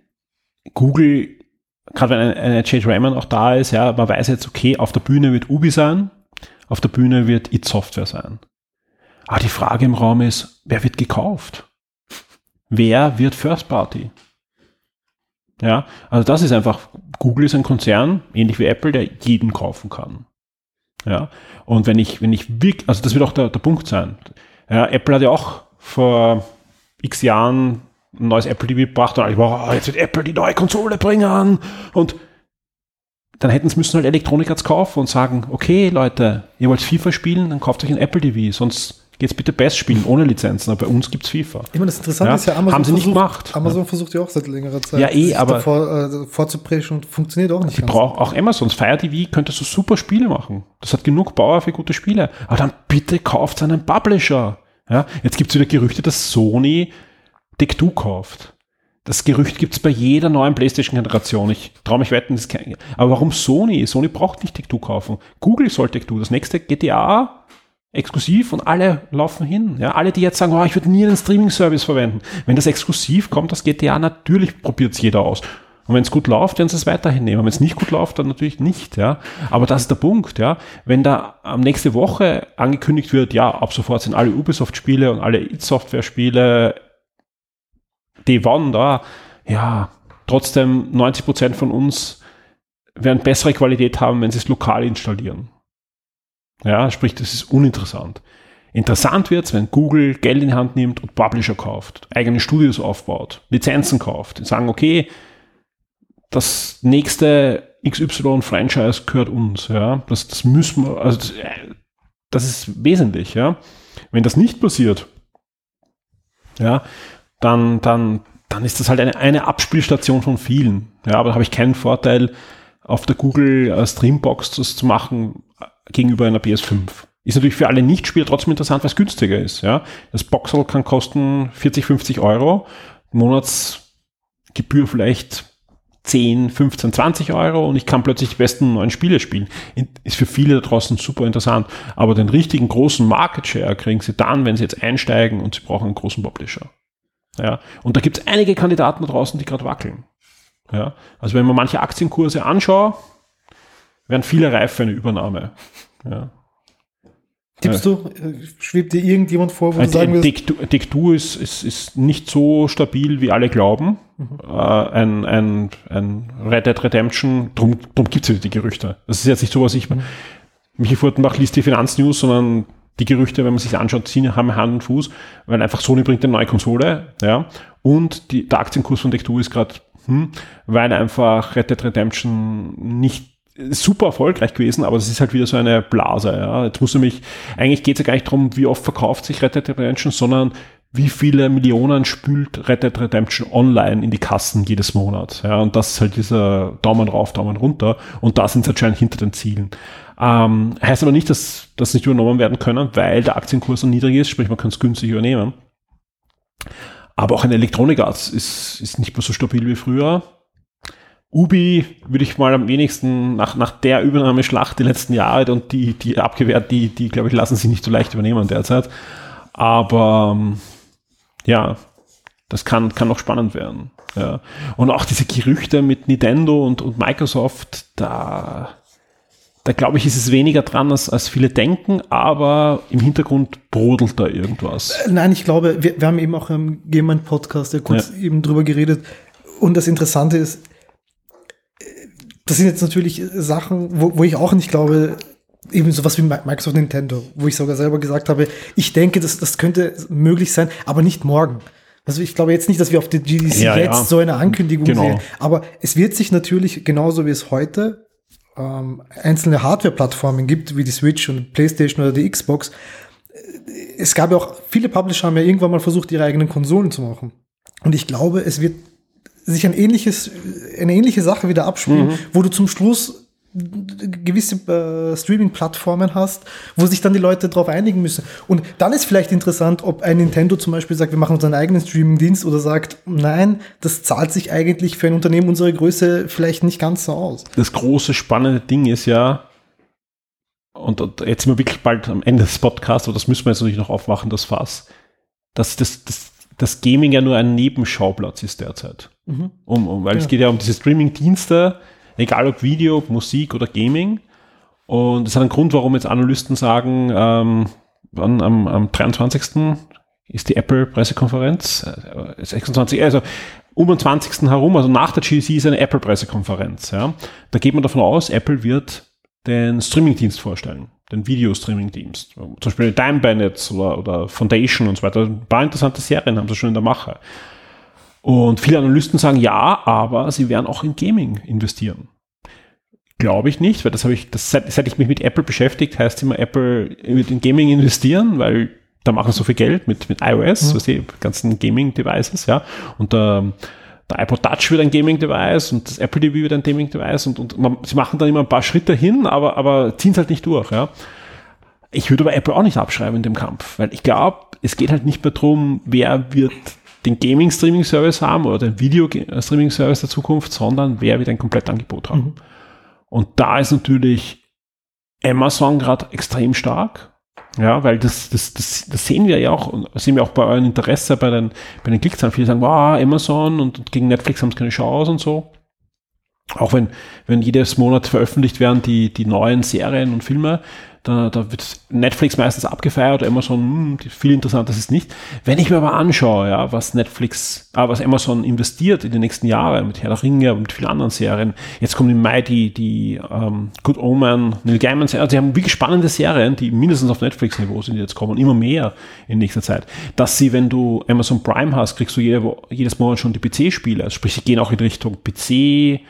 Google, gerade wenn ein, Jade Raymond auch da ist, ja, man weiß jetzt, okay, auf der Bühne wird Ubi sein, auf der Bühne wird It Software sein. Aber die Frage im Raum ist, wer wird gekauft? Wer wird First Party? Ja, also das ist einfach, Google ist ein Konzern, ähnlich wie Apple, der jeden kaufen kann. Ja, und wenn ich, wenn ich wirklich, also das wird auch der, der Punkt sein. Ja, Apple hat ja auch vor x Jahren ein neues Apple TV gebracht und alle waren, oh, jetzt wird Apple die neue Konsole bringen und dann hätten sie müssen halt Elektronik jetzt kaufen und sagen, okay Leute, ihr wollt FIFA spielen, dann kauft euch ein Apple TV, sonst geht's bitte Best spielen ohne Lizenzen, aber bei uns gibt's FIFA. Ich meine, das Interessante ja? ist ja, Amazon haben sie versucht, nicht gemacht. Amazon ja. versucht ja auch seit längerer Zeit, ja, eh, aber davor, äh, vorzupreschen und funktioniert auch nicht. Die braucht auch Amazons Fire TV könnte so super Spiele machen. Das hat genug Power für gute Spiele. Aber dann bitte kauft einen Publisher. Ja, jetzt gibt's wieder Gerüchte, dass Sony Take-Two kauft. Das Gerücht gibt es bei jeder neuen PlayStation-Generation. Ich traue mich wetten, das ist kein, Aber warum Sony? Sony braucht nicht Take-Two kaufen. Google soll Take-Two. Das nächste GTA exklusiv und alle laufen hin. Ja, alle, die jetzt sagen, oh, ich würde nie einen Streaming-Service verwenden. Wenn das exklusiv kommt, das GTA, natürlich probiert es jeder aus. Und wenn es gut läuft, werden sie es weiterhin nehmen. Wenn es nicht gut läuft, dann natürlich nicht. Ja. Aber das ist der Punkt. Ja. Wenn da am nächste Woche angekündigt wird, ja, ab sofort sind alle Ubisoft-Spiele und alle id-Software-Spiele die waren da, ja, trotzdem 90 Prozent von uns werden bessere Qualität haben, wenn sie es lokal installieren. Ja, sprich, das ist uninteressant. Interessant wird es, wenn Google Geld in die Hand nimmt und Publisher kauft, eigene Studios aufbaut, Lizenzen kauft, und sagen, okay, das nächste XY-Franchise gehört uns, ja, das, das müssen wir, also das, das ist wesentlich, ja. Wenn das nicht passiert, ja, dann, dann, dann ist das halt eine, eine Abspielstation von vielen. Ja, aber da habe ich keinen Vorteil auf der Google äh, Streambox das zu machen äh, gegenüber einer PS5. Ist natürlich für alle Nichtspieler trotzdem interessant, weil es günstiger ist. Ja? Das Boxel kann kosten 40, 50 Euro, Monatsgebühr vielleicht 10, 15, 20 Euro und ich kann plötzlich die besten neuen Spiele spielen. Ist für viele da draußen super interessant. Aber den richtigen großen Market Share kriegen sie dann, wenn sie jetzt einsteigen und sie brauchen einen großen Publisher. Ja, und da gibt es einige Kandidaten da draußen, die gerade wackeln. Ja, also wenn man manche Aktienkurse anschaut, wären viele reif für eine Übernahme. Ja. Tippst du, äh, schwebt dir irgendjemand vor, wo du sagen willst? Take-Two ist, ist, ist nicht so stabil, wie alle glauben. Mhm. Äh, ein, ein, ein Red Dead Redemption, drum, drum gibt es ja die Gerüchte. Das ist jetzt nicht so, was ich, mhm. Michi Furtenbach liest die Finanznews, sondern die Gerüchte, wenn man sich anschaut, ziehen, haben Hand und Fuß, weil einfach Sony bringt eine neue Konsole, ja, und die, der Aktienkurs von Take-Two ist gerade, hm, weil einfach Red Dead Redemption nicht super erfolgreich gewesen, aber es ist halt wieder so eine Blase. Ja. Jetzt muss nämlich, eigentlich geht es ja gar nicht darum, wie oft verkauft sich Red Dead Redemption, sondern wie viele Millionen spült Red Dead Redemption online in die Kassen jedes Monat. Ja, und das ist halt dieser Daumen rauf, Daumen runter. Und da sind sie anscheinend hinter den Zielen. Ähm, heißt aber nicht, dass das nicht übernommen werden können, weil der Aktienkurs so niedrig ist, sprich man kann es günstig übernehmen. Aber auch ein Elektronikarzt ist, ist nicht mehr so stabil wie früher. Ubi würde ich mal am wenigsten nach, nach der Übernahmeschlacht die letzten Jahre und die, die abgewehrt, die, die glaube ich, lassen sich nicht so leicht übernehmen derzeit. Aber ähm, ja, das kann, kann noch spannend werden. Ja. Und auch diese Gerüchte mit Nintendo und, und Microsoft, da, da glaube ich, ist es weniger dran, als, als viele denken, aber im Hintergrund brodelt da irgendwas. Äh, nein, ich glaube, wir, wir haben eben auch im Game Podcast ja kurz ja. eben drüber geredet. Und das Interessante ist, das sind jetzt natürlich Sachen, wo, wo ich auch nicht glaube, eben sowas wie Microsoft Nintendo, wo ich sogar selber gesagt habe, ich denke, das, das könnte möglich sein, aber nicht morgen. Also ich glaube jetzt nicht, dass wir auf der GDC ja, jetzt ja. so eine Ankündigung genau. sehen, aber es wird sich natürlich genauso wie es heute ähm, einzelne Hardware-Plattformen gibt, wie die Switch und PlayStation oder die Xbox. Es gab ja auch viele Publisher haben ja irgendwann mal versucht, ihre eigenen Konsolen zu machen. Und ich glaube, es wird sich ein ähnliches, eine ähnliche Sache wieder abspielen, mhm. wo du zum Schluss gewisse äh, Streaming-Plattformen hast, wo sich dann die Leute darauf einigen müssen. Und dann ist vielleicht interessant, ob ein Nintendo zum Beispiel sagt, wir machen unseren eigenen Streaming-Dienst oder sagt, nein, das zahlt sich eigentlich für ein Unternehmen unserer Größe vielleicht nicht ganz so aus. Das große spannende Ding ist ja, und, jetzt sind wir wirklich bald am Ende des Podcasts, aber das müssen wir jetzt natürlich noch aufmachen, das Fass, dass das, das, das Gaming ja nur ein Nebenschauplatz ist derzeit. Mhm. Um, um, weil ja. es geht ja um diese Streaming-Dienste, egal ob Video, Musik oder Gaming. Und das hat einen Grund, warum jetzt Analysten sagen, ähm, wann, am, am 23. ist die Apple-Pressekonferenz, äh, 26, also um den 20. herum, also nach der GC ist eine Apple-Pressekonferenz. Ja. Da geht man davon aus, Apple wird den Streaming-Dienst vorstellen, den Video-Streaming-Dienst. Zum Beispiel Time Bandits oder, oder Foundation und so weiter. Ein paar interessante Serien haben sie schon in der Mache. Und viele Analysten sagen, ja, aber sie werden auch in Gaming investieren. Glaube ich nicht, weil das habe ich, das, seit, seit ich mich mit Apple beschäftigt, heißt immer, Apple wird in Gaming investieren, weil da machen so viel Geld mit, mit iOS, mhm. die ganzen Gaming-Devices, ja. Und der, der iPod Touch wird ein Gaming-Device und das Apple TV wird ein Gaming-Device und, und man, sie machen dann immer ein paar Schritte hin, aber, aber ziehen es halt nicht durch, ja. Ich würde aber Apple auch nicht abschreiben in dem Kampf, weil ich glaube, es geht halt nicht mehr darum, wer wird den Gaming-Streaming-Service haben oder den Video-Streaming-Service der Zukunft, sondern wer wird ein Komplettangebot haben. Mhm. Und da ist natürlich Amazon gerade extrem stark. Ja, weil das, das, das, das sehen wir ja auch, sehen wir auch bei eurem Interesse bei den, bei den Klickzahlen. Viele sagen, wow, Amazon und, und gegen Netflix haben es keine Chance und so. Auch wenn, wenn jedes Monat veröffentlicht werden die, die neuen Serien und Filme, da, da wird Netflix meistens abgefeiert, Amazon, hm, viel interessanter ist es nicht. Wenn ich mir aber anschaue, ja, was Netflix, ah, was Amazon investiert in den nächsten Jahren mit Herr der Ringe und mit vielen anderen Serien, jetzt kommt im Mai die, die ähm, Good Omen, Neil Gaiman, also die haben wirklich spannende Serien, die mindestens auf Netflix-Niveau sind, die jetzt kommen, immer mehr in nächster Zeit. Dass sie, wenn du Amazon Prime hast, kriegst du jede, jedes Monat schon die PC-Spiele, also sprich, sie gehen auch in Richtung PC,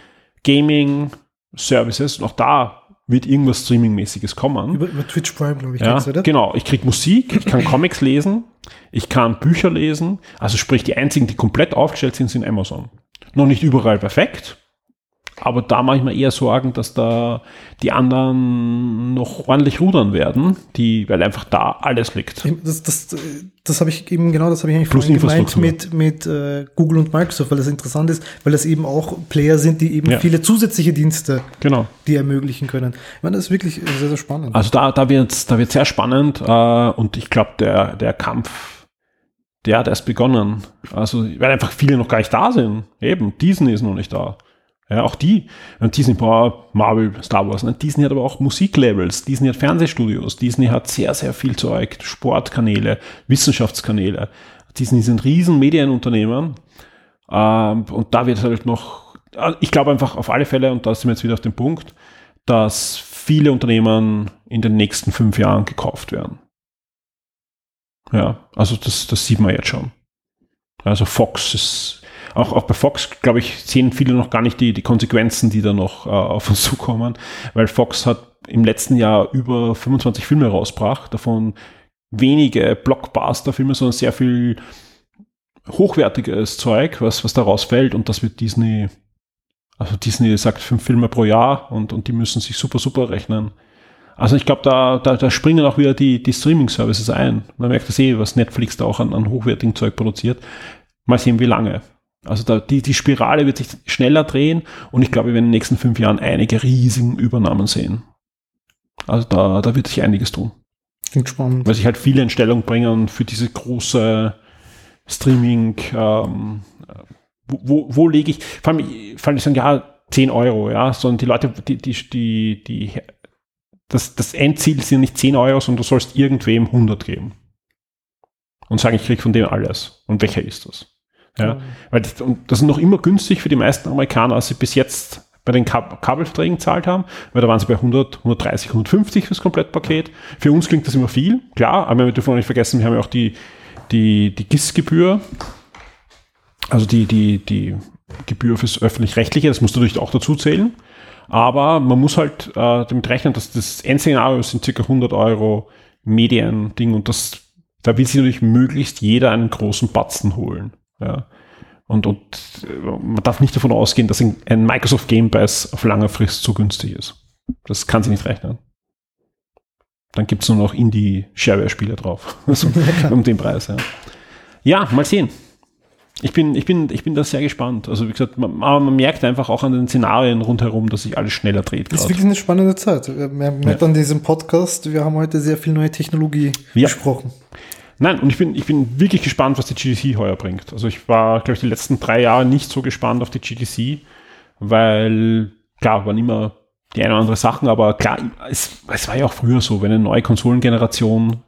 Gaming, Services und auch da wird irgendwas Streaming-mäßiges kommen. Über, über, Twitch Prime, glaube ich, ja, oder? Genau, ich krieg Musik, ich kann Comics lesen, ich kann Bücher lesen. Also sprich, die einzigen, die komplett aufgestellt sind, sind Amazon. Noch nicht überall perfekt, aber da mache ich mir eher Sorgen, dass da die anderen noch ordentlich rudern werden, die, weil einfach da alles liegt. Das, das, das habe ich eben, genau das habe ich eigentlich Plus vorhin gemeint mit, mit äh, Google und Microsoft, weil das interessant ist, weil das eben auch Player sind, die eben Ja. viele zusätzliche Dienste, Genau. die ermöglichen können. Ich meine, das ist wirklich sehr, sehr spannend. Also da, da wird's, da wird's sehr spannend äh, und ich glaube, der, der Kampf, der hat erst begonnen. Also, weil einfach viele noch gar nicht da sind. Eben, Disney ist noch nicht da. Ja, auch die. Disney, boah, Marvel, Star Wars. Ne? Disney hat aber auch Musiklabels, Disney hat Fernsehstudios, Disney hat sehr, sehr viel Zeug, Sportkanäle, Wissenschaftskanäle. Disney sind riesen Medienunternehmen. Ähm, und da wird halt noch, äh, ich glaube einfach auf alle Fälle, und da sind wir jetzt wieder auf dem Punkt, dass viele Unternehmen in den nächsten fünf Jahren gekauft werden. Ja, also das, das sieht man jetzt schon. Also Fox ist, auch, auch bei Fox, glaube ich, sehen viele noch gar nicht die, die Konsequenzen, die da noch äh, auf uns zukommen, weil Fox hat im letzten Jahr über 25 Filme rausgebracht, davon wenige Blockbuster-Filme, sondern sehr viel hochwertiges Zeug, was, was da rausfällt und das wird Disney, also Disney sagt fünf Filme pro Jahr und, und die müssen sich super, super rechnen. Also ich glaube, da, da, da springen auch wieder die, die Streaming-Services ein. Man merkt das eh, was Netflix da auch an, an hochwertigem Zeug produziert. Mal sehen, wie lange. Also da, die, die Spirale wird sich schneller drehen und ich glaube, wir werden in den nächsten fünf Jahren einige riesigen Übernahmen sehen. Also da, da wird sich einiges tun. Klingt spannend. Weil sich halt viele in Stellung bringen für diese große Streaming, ähm, wo, wo, wo lege ich, vor allem, vor allem die sagen, ja, 10 Euro, ja, sondern die Leute, die, die, die, die das, das Endziel sind nicht 10 Euro, sondern du sollst irgendwem 100 geben. Und sagen, ich krieg von dem alles. Und welcher ist das? Ja, weil das, und das ist noch immer günstig für die meisten Amerikaner, als sie bis jetzt bei den Kab Kabelverträgen gezahlt haben, weil da waren sie bei 100, 130, 150 fürs Komplettpaket. Für uns klingt das immer viel, klar, aber wir dürfen auch nicht vergessen, wir haben ja auch die, die, die GIS-Gebühr, also die, die, die Gebühr fürs Öffentlich-Rechtliche, das musst du natürlich auch dazu zählen. Aber man muss halt äh, damit rechnen, dass das Endszenario sind circa 100 Euro Medien-Ding und das, da will sich natürlich möglichst jeder einen großen Batzen holen. Ja. Und, und äh, man darf nicht davon ausgehen, dass ein, Microsoft Game Pass auf lange Frist so günstig ist. Das kann sich nicht rechnen. Dann gibt es nur noch Indie-Shareware-Spiele drauf. Also, um den Preis, ja. Ja, mal sehen. Ich bin, ich bin, ich bin da sehr gespannt. Also wie gesagt, man, aber man merkt einfach auch an den Szenarien rundherum, dass sich alles schneller dreht. Das ist grad. wirklich eine spannende Zeit. Man merkt Ja. an diesem Podcast, wir haben heute sehr viel neue Technologie Ja. besprochen. Nein, und ich bin, ich bin wirklich gespannt, was die GDC heuer bringt. Also ich war, glaube ich, die letzten drei Jahre nicht so gespannt auf die GDC, weil, klar, waren immer die eine oder andere Sachen, aber klar, es, es war ja auch früher so, wenn eine neue Konsolengeneration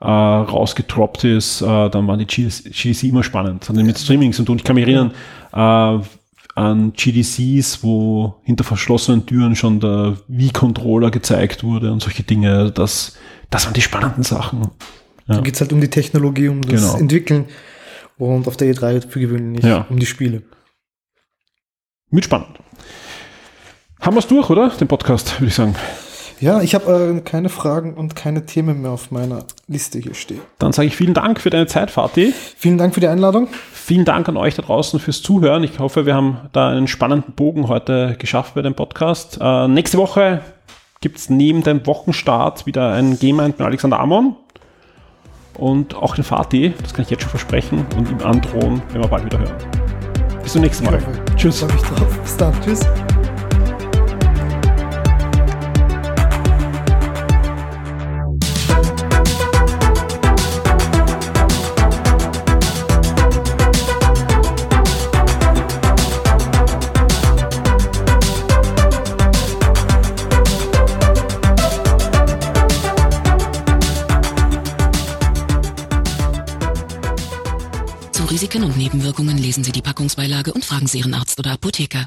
äh, rausgetroppt ist, äh, dann waren die GDC, GDC immer spannend. Das hat mit Streaming zu tun. Ich kann mich erinnern äh, an GDCs, wo hinter verschlossenen Türen schon der Wii-Controller gezeigt wurde und solche Dinge. Das, das waren die spannenden Sachen. Ja. Da geht es halt um die Technologie, um das Genau. Entwickeln und auf der E3 für gewöhnlich Ja. um die Spiele. Mit spannend. Haben wir es durch, oder? Den Podcast, würde ich sagen. Ja, ich habe äh, keine Fragen und keine Themen mehr auf meiner Liste hier stehen. Dann sage ich vielen Dank für deine Zeit, Fatih. Vielen Dank für die Einladung. Vielen Dank an euch da draußen fürs Zuhören. Ich hoffe, wir haben da einen spannenden Bogen heute geschafft bei dem Podcast. Äh, nächste Woche gibt es neben dem Wochenstart wieder ein Gamer mit Alexander Amon und auch den Fatih. Das kann ich jetzt schon versprechen und ihm androhen, wenn wir bald wieder hören. Bis zum nächsten Mal. Tschüss. Bis dann. Tschüss. Risiken und Nebenwirkungen lesen Sie die Packungsbeilage und fragen Sie Ihren Arzt oder Apotheker.